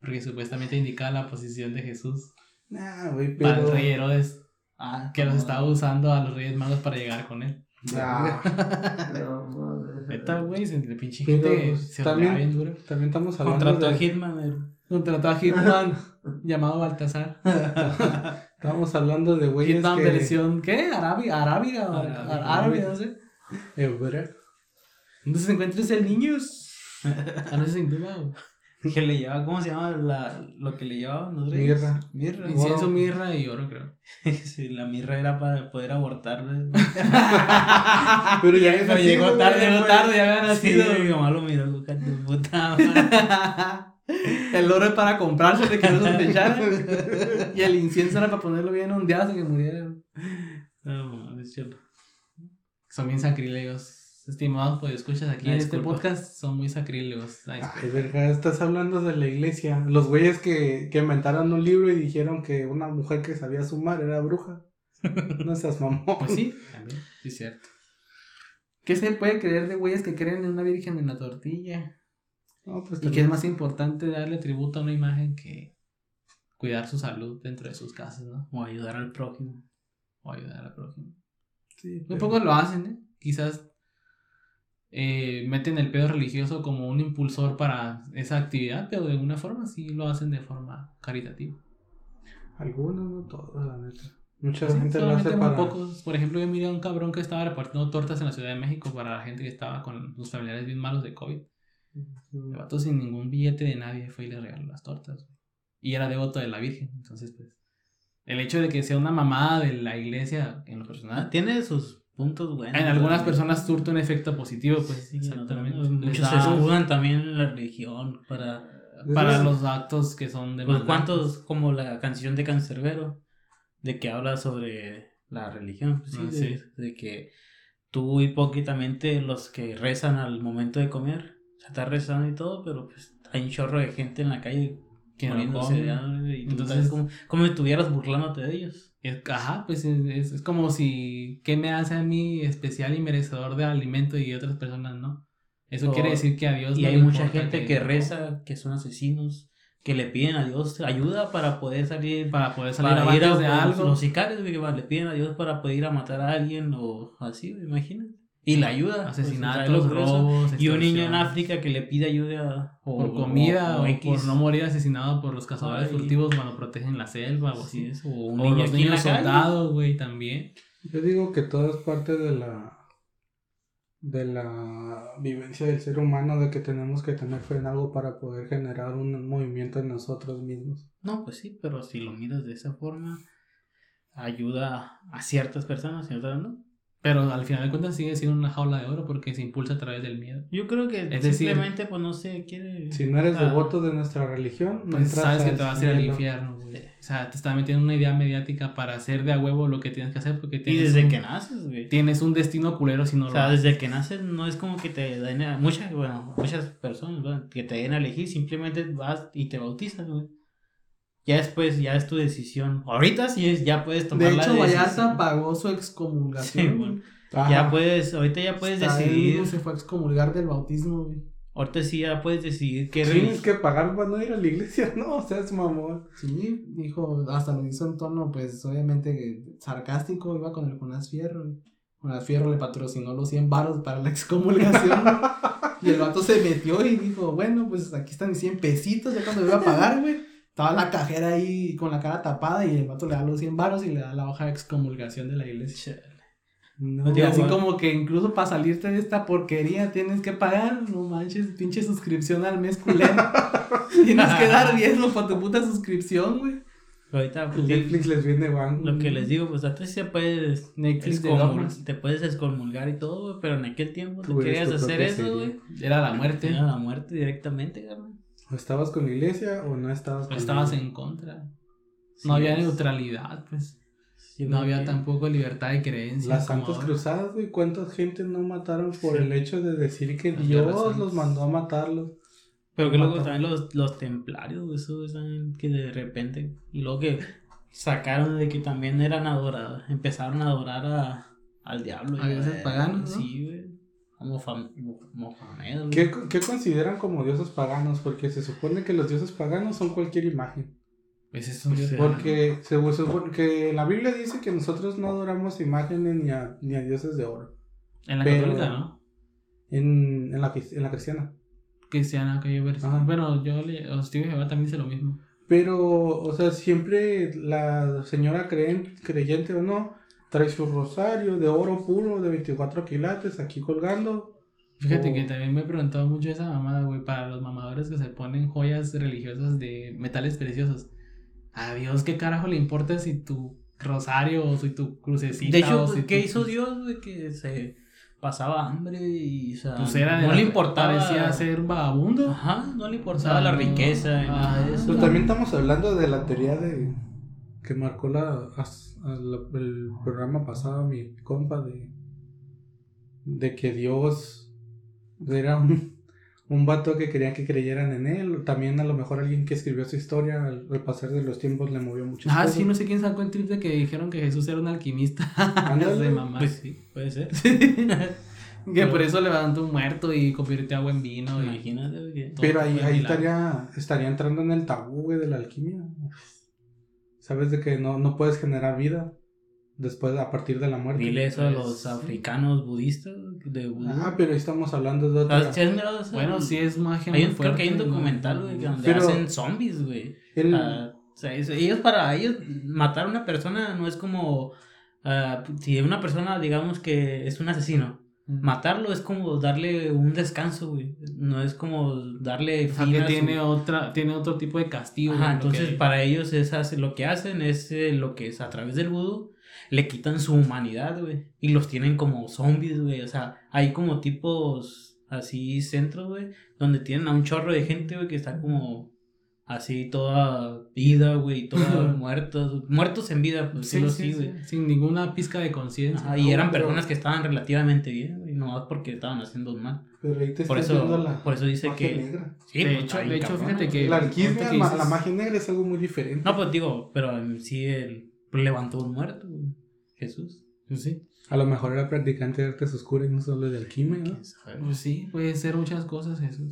Porque supuestamente indicaba la posición de Jesús Nah, güey, para el pero. rey Herodes, Ah, que los estaba usando a los reyes magos para llegar con él. Ah, No. Neta, güey, pinche Pero, gente pues, se también- también, bien duro. también estamos hablando Contrató a de. Hitman. el- Contrató a Hitman llamado Baltasar. Estábamos hablando de güeyes que. versión, ¿qué? O- Arábiga. árabe, no sé. Hebrea. ¿Dónde se encuentra ese niño? Ah, no duda, güey. Que le llevaba, ¿cómo se llama la, lo que le llevaban los reyes? Mirra. Mirra. Incienso, Wow. mirra y oro, creo. Sí, la mirra era para poder abortar. Pero ya Pero llegó tarde, llegó tarde, ya había Sí, nacido. mi mamá lo miró, tu puta madre. El oro es para comprarse de que no sospechara. y el incienso era para ponerlo bien ondeado hasta que muriera. No, mames, chelo. Son bien sacrílegos. Estimados, pues escuchas aquí en este podcast, son muy sacrílegos. Ay, Ay, verga, estás hablando de la iglesia. Los güeyes que, que inventaron un libro y dijeron que una mujer que sabía sumar era bruja. No seas mamón. Pues sí, también, sí es cierto. ¿Qué se puede creer de güeyes que creen en una virgen en la tortilla? No, pues Y que es más importante darle tributo a una imagen que cuidar su salud dentro de sus casas, ¿no? O ayudar al prójimo. O ayudar al prójimo. Sí, pocos lo hacen, ¿eh? Quizás eh, meten el pedo religioso como un impulsor para esa actividad, pero de alguna forma sí lo hacen de forma caritativa. Algunos, no todos, la neta. Mucha Sí, gente lo hace muy para. pocos. Por ejemplo, yo miré a un cabrón que estaba repartiendo tortas en la Ciudad de México para la gente que estaba con sus familiares bien malos de COVID. El vato sin ningún billete de nadie fue y le regaló las tortas. Y era devoto de la Virgen. Entonces, pues, el hecho de que sea una mamada de la iglesia en lo Ah, personal, tiene sus puntos buenos. en algunas personas surte un efecto positivo, pues, Sí, exactamente. no. Muchos se da escudan también en la religión para... para Eso- los actos que son de Pues cuántos, como la canción de Cancerbero, de que habla sobre la religión, pues sí, Ah, de, sí. de que tú hipócritamente los que rezan al momento de comer, o sea, estás rezando y todo, pero pues hay un chorro de gente en la calle que no muriéndose y tú Entonces- estás como, como si estuvieras burlándote de ellos. Es- Ajá, pues es, es- es como si, ¿qué me hace a mí especial y merecedor de alimento y otras personas no? Eso O- quiere decir que a Dios Y no hay mucha gente que reza, que son asesinos, que le piden a Dios ayuda para poder salir para poder salir para ir a de algo. Los sicarios le piden a Dios para poder ir a matar a alguien o así, imagínate. Y la ayuda. pues, asesinatos, sea, lo grueso. robos, Y un niño en África que le pide ayuda o, por comida o, por X. no morir asesinado por los cazadores Ay. furtivos cuando protegen la selva o Así es, o un O niño los aquí en la niños soldados, güey, también. Yo digo que todo es parte de la de la vivencia del ser humano de que tenemos que tener fe en algo para poder generar un movimiento en nosotros mismos. No, pues sí, pero si lo miras de esa forma, ayuda a ciertas personas y otras no. Pero al final de cuentas sigue siendo una jaula de oro porque se impulsa a través del miedo. Yo creo que Es decir- simplemente, pues no se quiere. Si no eres Ah, devoto de nuestra religión, no Pues entras sabes que te vas a ir al infierno, güey. O sea, te está metiendo una idea mediática para hacer de a huevo lo que tienes que hacer porque Y tienes, desde un, que naces, güey. tienes un destino culero si no O lo sea, haces. desde que naces no es como que te den a muchas, bueno, muchas personas ¿verdad? que te den a elegir, simplemente vas y te bautizan, güey. Ya después, ya es tu decisión. Ahorita sí es, ya puedes tomar De la hecho, decisión. Vallarta pagó su excomulgación. Sí. Ajá. Ya puedes, ahorita ya puedes él decidir. mismo se fue a excomulgar del bautismo, güey. Ahorita sí ya puedes decidir qué Tienes que pagar para no ir a la iglesia, no, o sea, es mamón. Sí, dijo, hasta lo hizo en tono, pues, obviamente sarcástico, iba con el Jonás Fierro. Jonás Fierro le patrocinó los 100 varos para la excomulgación. y el vato se metió y dijo, bueno, pues aquí están mis 100 pesitos, ya cuando me iba a pagar, güey. Estaba la cajera ahí con la cara tapada y el vato le da los 100 varos y le da la hoja de excomulgación de la iglesia. No, Y así güey. como que incluso para salirte de esta porquería tienes que pagar, no manches, pinche suscripción al mes culero. tienes que dar diezmo para tu puta suscripción, güey. Ahorita, pues, Netflix les viene van. lo que les digo, pues antes sí puedes Netflix te puedes excomulgar y todo, güey, pero en aquel tiempo Tú querías hacer eso, güey. Era la muerte. Era la muerte directamente, cabrón. ¿O estabas con la iglesia o no estabas con Estabas la en contra. Sí, No había neutralidad, pues. No había tampoco libertad de creencia. Las Santas ahora. Cruzadas, güey, ¿cuántas gente no mataron por el hecho de decir que Las Dios los mandó a matarlos? Pero que luego también los, los templarios, güey, eso es que de repente. Y luego que sacaron de que también eran adorados. Empezaron a adorar a, al diablo. A y, dioses paganos, ¿no? Sí, güey. Mohamed. ¿Qué, ¿Qué consideran como dioses paganos? Porque se supone que los dioses paganos son cualquier imagen. Eso Pues, yo- Porque se se supone que la Biblia dice que nosotros no adoramos imágenes ni a, ni a dioses de oro. En la pero- católica, ¿no? En, en, la, en la cristiana. Cristiana, que yo. Bueno, yo le. Digo, Jehová también dice lo mismo. Pero, o sea, siempre la señora creen- creyente o no, trae su rosario de oro puro de 24 quilates aquí colgando. Fíjate que también me he preguntado mucho esa mamada, güey, para los mamadores que se ponen joyas religiosas de metales preciosos. A Dios, ¿qué carajo le importa si tu rosario o si tu crucecita De hecho, o si ¿qué tu- hizo Dios, güey? Que se pasaba hambre y, o sea, Pues era no la- le importaba. Parecía ser un vagabundo. Ajá, no le O importaba sea, la no- riqueza y nada de eso. Pues también estamos hablando de la teoría de que marcó la, as- a la- el programa pasado mi compa de, de que Dios era un, un vato que quería que creyeran en él. También a lo mejor alguien que escribió su historia al, al pasar de los tiempos le movió mucho. Ah, sí, no sé quién sacó el trip de que dijeron que Jesús era un alquimista. Ándale. de mamá. Pues sí, puede ser. que por eso levantó un muerto y convirtió agua en vino. Imagínate, que- Pero ahí, ahí estaría, estaría entrando en el tabú, güey, de la alquimia. Sabes de que no, no puedes generar vida después, a partir de la muerte. Dile eso a Pues, los sí. africanos budistas de vudú. Ah, pero ahí estamos hablando de otra. ¿Has- ¿sí has? Bueno, sí es magia. Hay un- creo que hay un fuerte, documental, güey, donde Pero- hacen zombies, güey. El- Ah, o sea, es- ellos para ellos matar a una persona no es como ah, si una persona digamos que es un asesino. Matarlo es como darle un descanso, güey. No es como darle O sea, que su- tiene, otra, tiene otro tipo de castigo. Ajá, entonces que- para ellos es hace- lo que hacen es eh, lo que es a través del vudú le quitan su humanidad, güey, y los tienen como zombies, güey, o sea, hay como tipos así centros, güey, donde tienen a un chorro de gente, güey, que está como así toda vida, güey, toda muertos, muertos en vida, pues Sí, sí, así, sí, güey. Sin ninguna pizca de conciencia. Y eran pero- personas que estaban relativamente bien, güey, nomás porque estaban haciendo mal. Pero ahí te Por eso, la por eso dice magia que... negra. Sí, De pues, hecho- de hecho, cabrón, fíjate que- La alquimia, que ma- dices- la magia negra es algo muy diferente. No, pues digo, pero en sí él levantó un muerto, güey. Jesús. Pues sí. A lo mejor era practicante de artes oscuras y no solo de alquimia, ¿no? Pues sí, puede ser muchas cosas Jesús.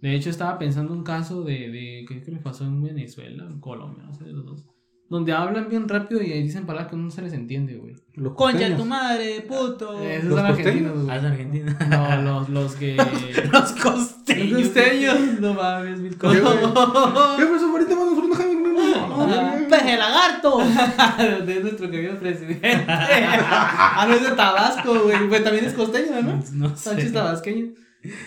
De hecho, estaba pensando un caso de, de que creo que pasó en Venezuela, en Colombia, no sé de los dos. Donde hablan bien rápido y ahí dicen palabras que no se les entiende, güey. Los Concha de tu madre, puto. Esos ¿Los son argentinos, güey. Ah, es Argentina. No, los, los que. Los costeños. Los costeños. No mames, mil ¿Qué, cosas. ¿Qué, pero eso ahorita vamos a hacer una. Peje lagarto. de nuestro querido presidente. ah, no es de Tabasco, güey. Pues también es costeño, ¿no? No Sánchez sé. tabasqueño.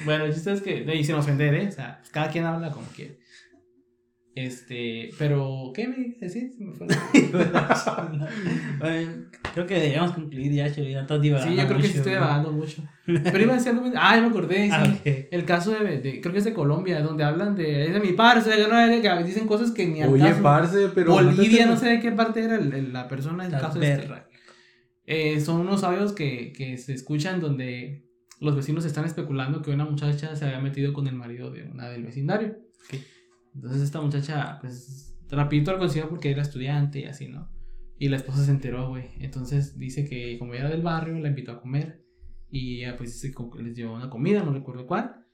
Bueno, el chiste es que, y sin ofender, ¿eh? O sea, pues, cada quien habla como quiere. Este, pero, ¿qué me decís? Se me fue la- Ay, Creo que deberíamos concluir ya, Chori. Ya estás divagando Sí, yo creo que sí mucho, estoy divagando mucho. Pero iba a decir algo. Ah, ya me acordé. Sí. Ah, ok. El caso de, de- Creo que es de Colombia, donde hablan de. Es de mi parce, que, no, que dicen cosas que ni al Oye, caso. parce, pero. Bolivia, no mándate- sé de qué parte era el- el- la persona La caso perra. este. Eh, son unos audios que, que se escuchan donde los vecinos están especulando que una muchacha se había metido con el marido de una del vecindario. Entonces esta muchacha, pues, rapidito lo consiguió porque era estudiante y así, ¿no? Y la esposa se enteró, güey. Entonces dice que como era del barrio, la invitó a comer. Y ella, pues, les llevó una comida, no recuerdo cuál.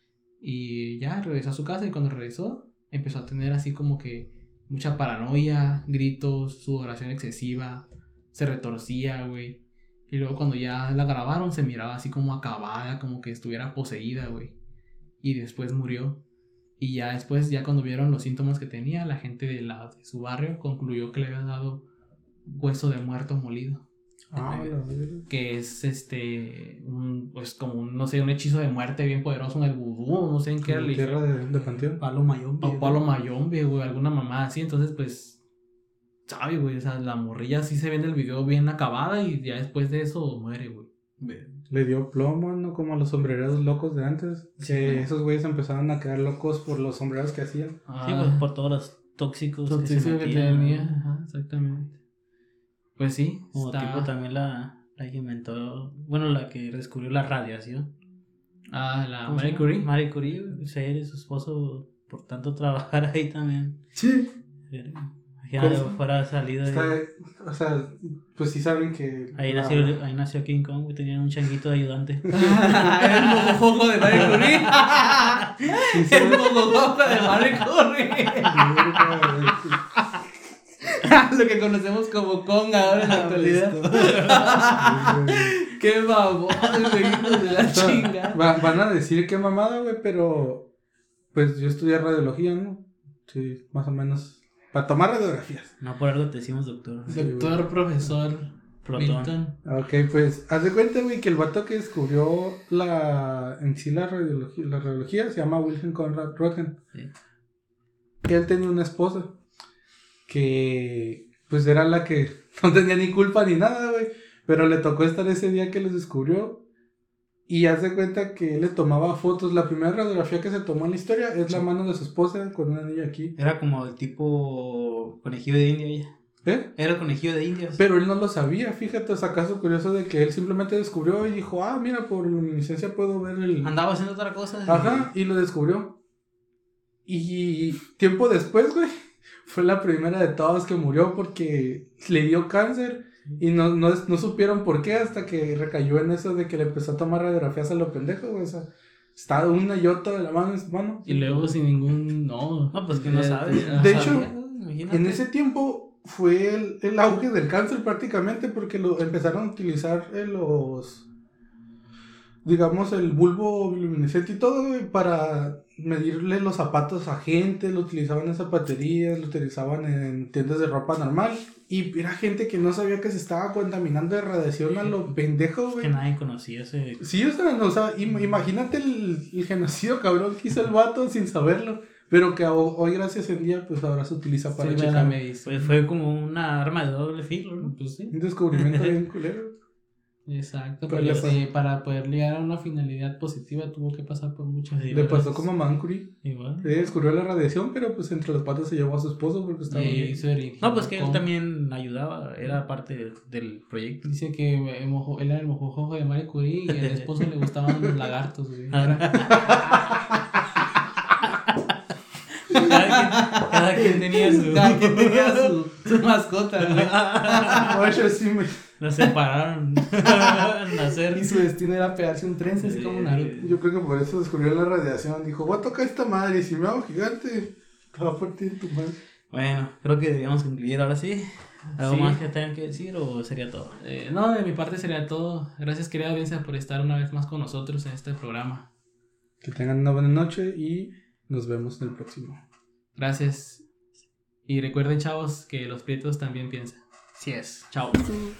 Y ya regresó a su casa y cuando regresó, empezó a tener así como que mucha paranoia, gritos, sudoración excesiva, se retorcía, güey. Y luego cuando ya la grabaron se miraba así como acabada, como que estuviera poseída, güey. Y después murió. Y ya después, ya cuando vieron los síntomas que tenía, la gente de, la, de su barrio concluyó que le habían dado hueso de muerto molido. Ah, verga. Que es este, un, pues como, un, no sé, un hechizo de muerte bien poderoso en el vudú, no sé en qué religión. Tierra de, de panteón. Palo Mayón. O Palo Mayombe, güey, alguna mamá así. Entonces, pues, sabe, güey, o sea, la morrilla sí se ve en el video bien acabada y ya después de eso muere, güey. Le dio plomo, ¿no? Como a los sombreros locos de antes. Sí. Que esos güeyes empezaron a quedar locos por los sombreros que hacían. Sí, Ah, pues por todos los tóxicos que se toxicidad que metían. tenía. Ajá, exactamente. Pues sí, Como está- tipo también la, la que inventó, bueno, la que descubrió la radiación. Ah, la ¿Cómo se Marie? Curie. Marie Curie, o sea, y su esposo, por tanto trabajar ahí también. Sí. Imagínate, ¿Cómo? fuera salido Está, de... o sea, pues sí saben que. Ahí la- nació, ahí nació King Kong, y tenían un changuito de ayudante. Era el mojojojo de Marie Curie. el mojojojo de Marie Curie. Lo que conocemos como Kong ahora en la actualidad. Qué babón, de la chinga. Va- van a decir qué mamada, güey, pero. Pues yo estudié radiología, ¿no? Sí, más o menos. Para tomar radiografías. No por algo te decimos doctor. Doctor, profesor, Protón. Milton. Ok, pues, haz de cuenta, güey, que el vato que descubrió la, en sí la radiología, la radiología se llama Wilhelm Conrad Röntgen. Sí. Él tenía una esposa que, pues, era la que no tenía ni culpa ni nada, güey, pero le tocó estar ese día que los descubrió y haz de cuenta que él le tomaba fotos. La primera radiografía que se tomó en la historia es la mano de su esposa con un anillo aquí. Era como el tipo conejillo de India ella. ¿Eh? Era conejillo de India. Pero él no lo sabía, fíjate, es acaso curioso de que él simplemente descubrió y dijo, ah, mira, por luminiscencia puedo ver el... Andaba haciendo otra cosa. Ajá, y lo descubrió. Y tiempo después, güey, fue la primera de todas que murió porque le dio cáncer y no, no, no supieron por qué hasta que recayó en eso de que le empezó a tomar radiografías a lo pendejo, güey, o sea, está una y otra de la mano en su mano. Y luego sin ningún. No. No, pues que no Eh, sabes. ajá. De hecho, Imagínate. En ese tiempo fue el, el auge del cáncer prácticamente porque lo empezaron a utilizar eh, los, digamos, el bulbo luminiscente y todo güey, para medirle los zapatos a gente, lo utilizaban en zapaterías, lo utilizaban en tiendas de ropa normal y era gente que no sabía que se estaba contaminando de radiación a lo pendejo, Es güey. que nadie conocía ese. Sí, o sea, no, o sea, im- imagínate el, el genocidio cabrón que hizo el vato sin saberlo, pero que ho- hoy gracias en día pues ahora se utiliza para Sí, checar. Pues fue como una arma de doble filo, ¿no? Pues sí. Un descubrimiento bien culero. Exacto. Pero Pero le sí, para poder llegar a una finalidad positiva tuvo que pasar por muchas. Le pasó como a Mancuri. Igual. Le descubrió la radiación, pero pues entre los patos se llevó a su esposo porque estaba Y bien. No, pues que él también ayudaba, era parte del, proyecto. Dice que mojo- él era el mojojojo de Marie Curie y al esposo le gustaban los lagartos, güey. cada, quien, cada quien tenía su. Cada quien tenía su, su mascota. Oye, sí me- Lo separaron al nacer. Y su destino era pegarse un tren, así como Naruto. Yo creo que por eso descubrió la radiación. Dijo, voy a tocar esta madre y si me hago gigante, te va a partir tu madre. Bueno, creo que deberíamos concluir ahora sí. ¿Algo Sí. más que tengan que decir o sería todo? Eh, no, de mi parte sería todo. Gracias, querida audiencia, por estar una vez más con nosotros en este programa. Que tengan una buena noche y nos vemos en el próximo. Gracias. Y recuerden, chavos, que los prietos también piensan. Sí es. Chao. Sí.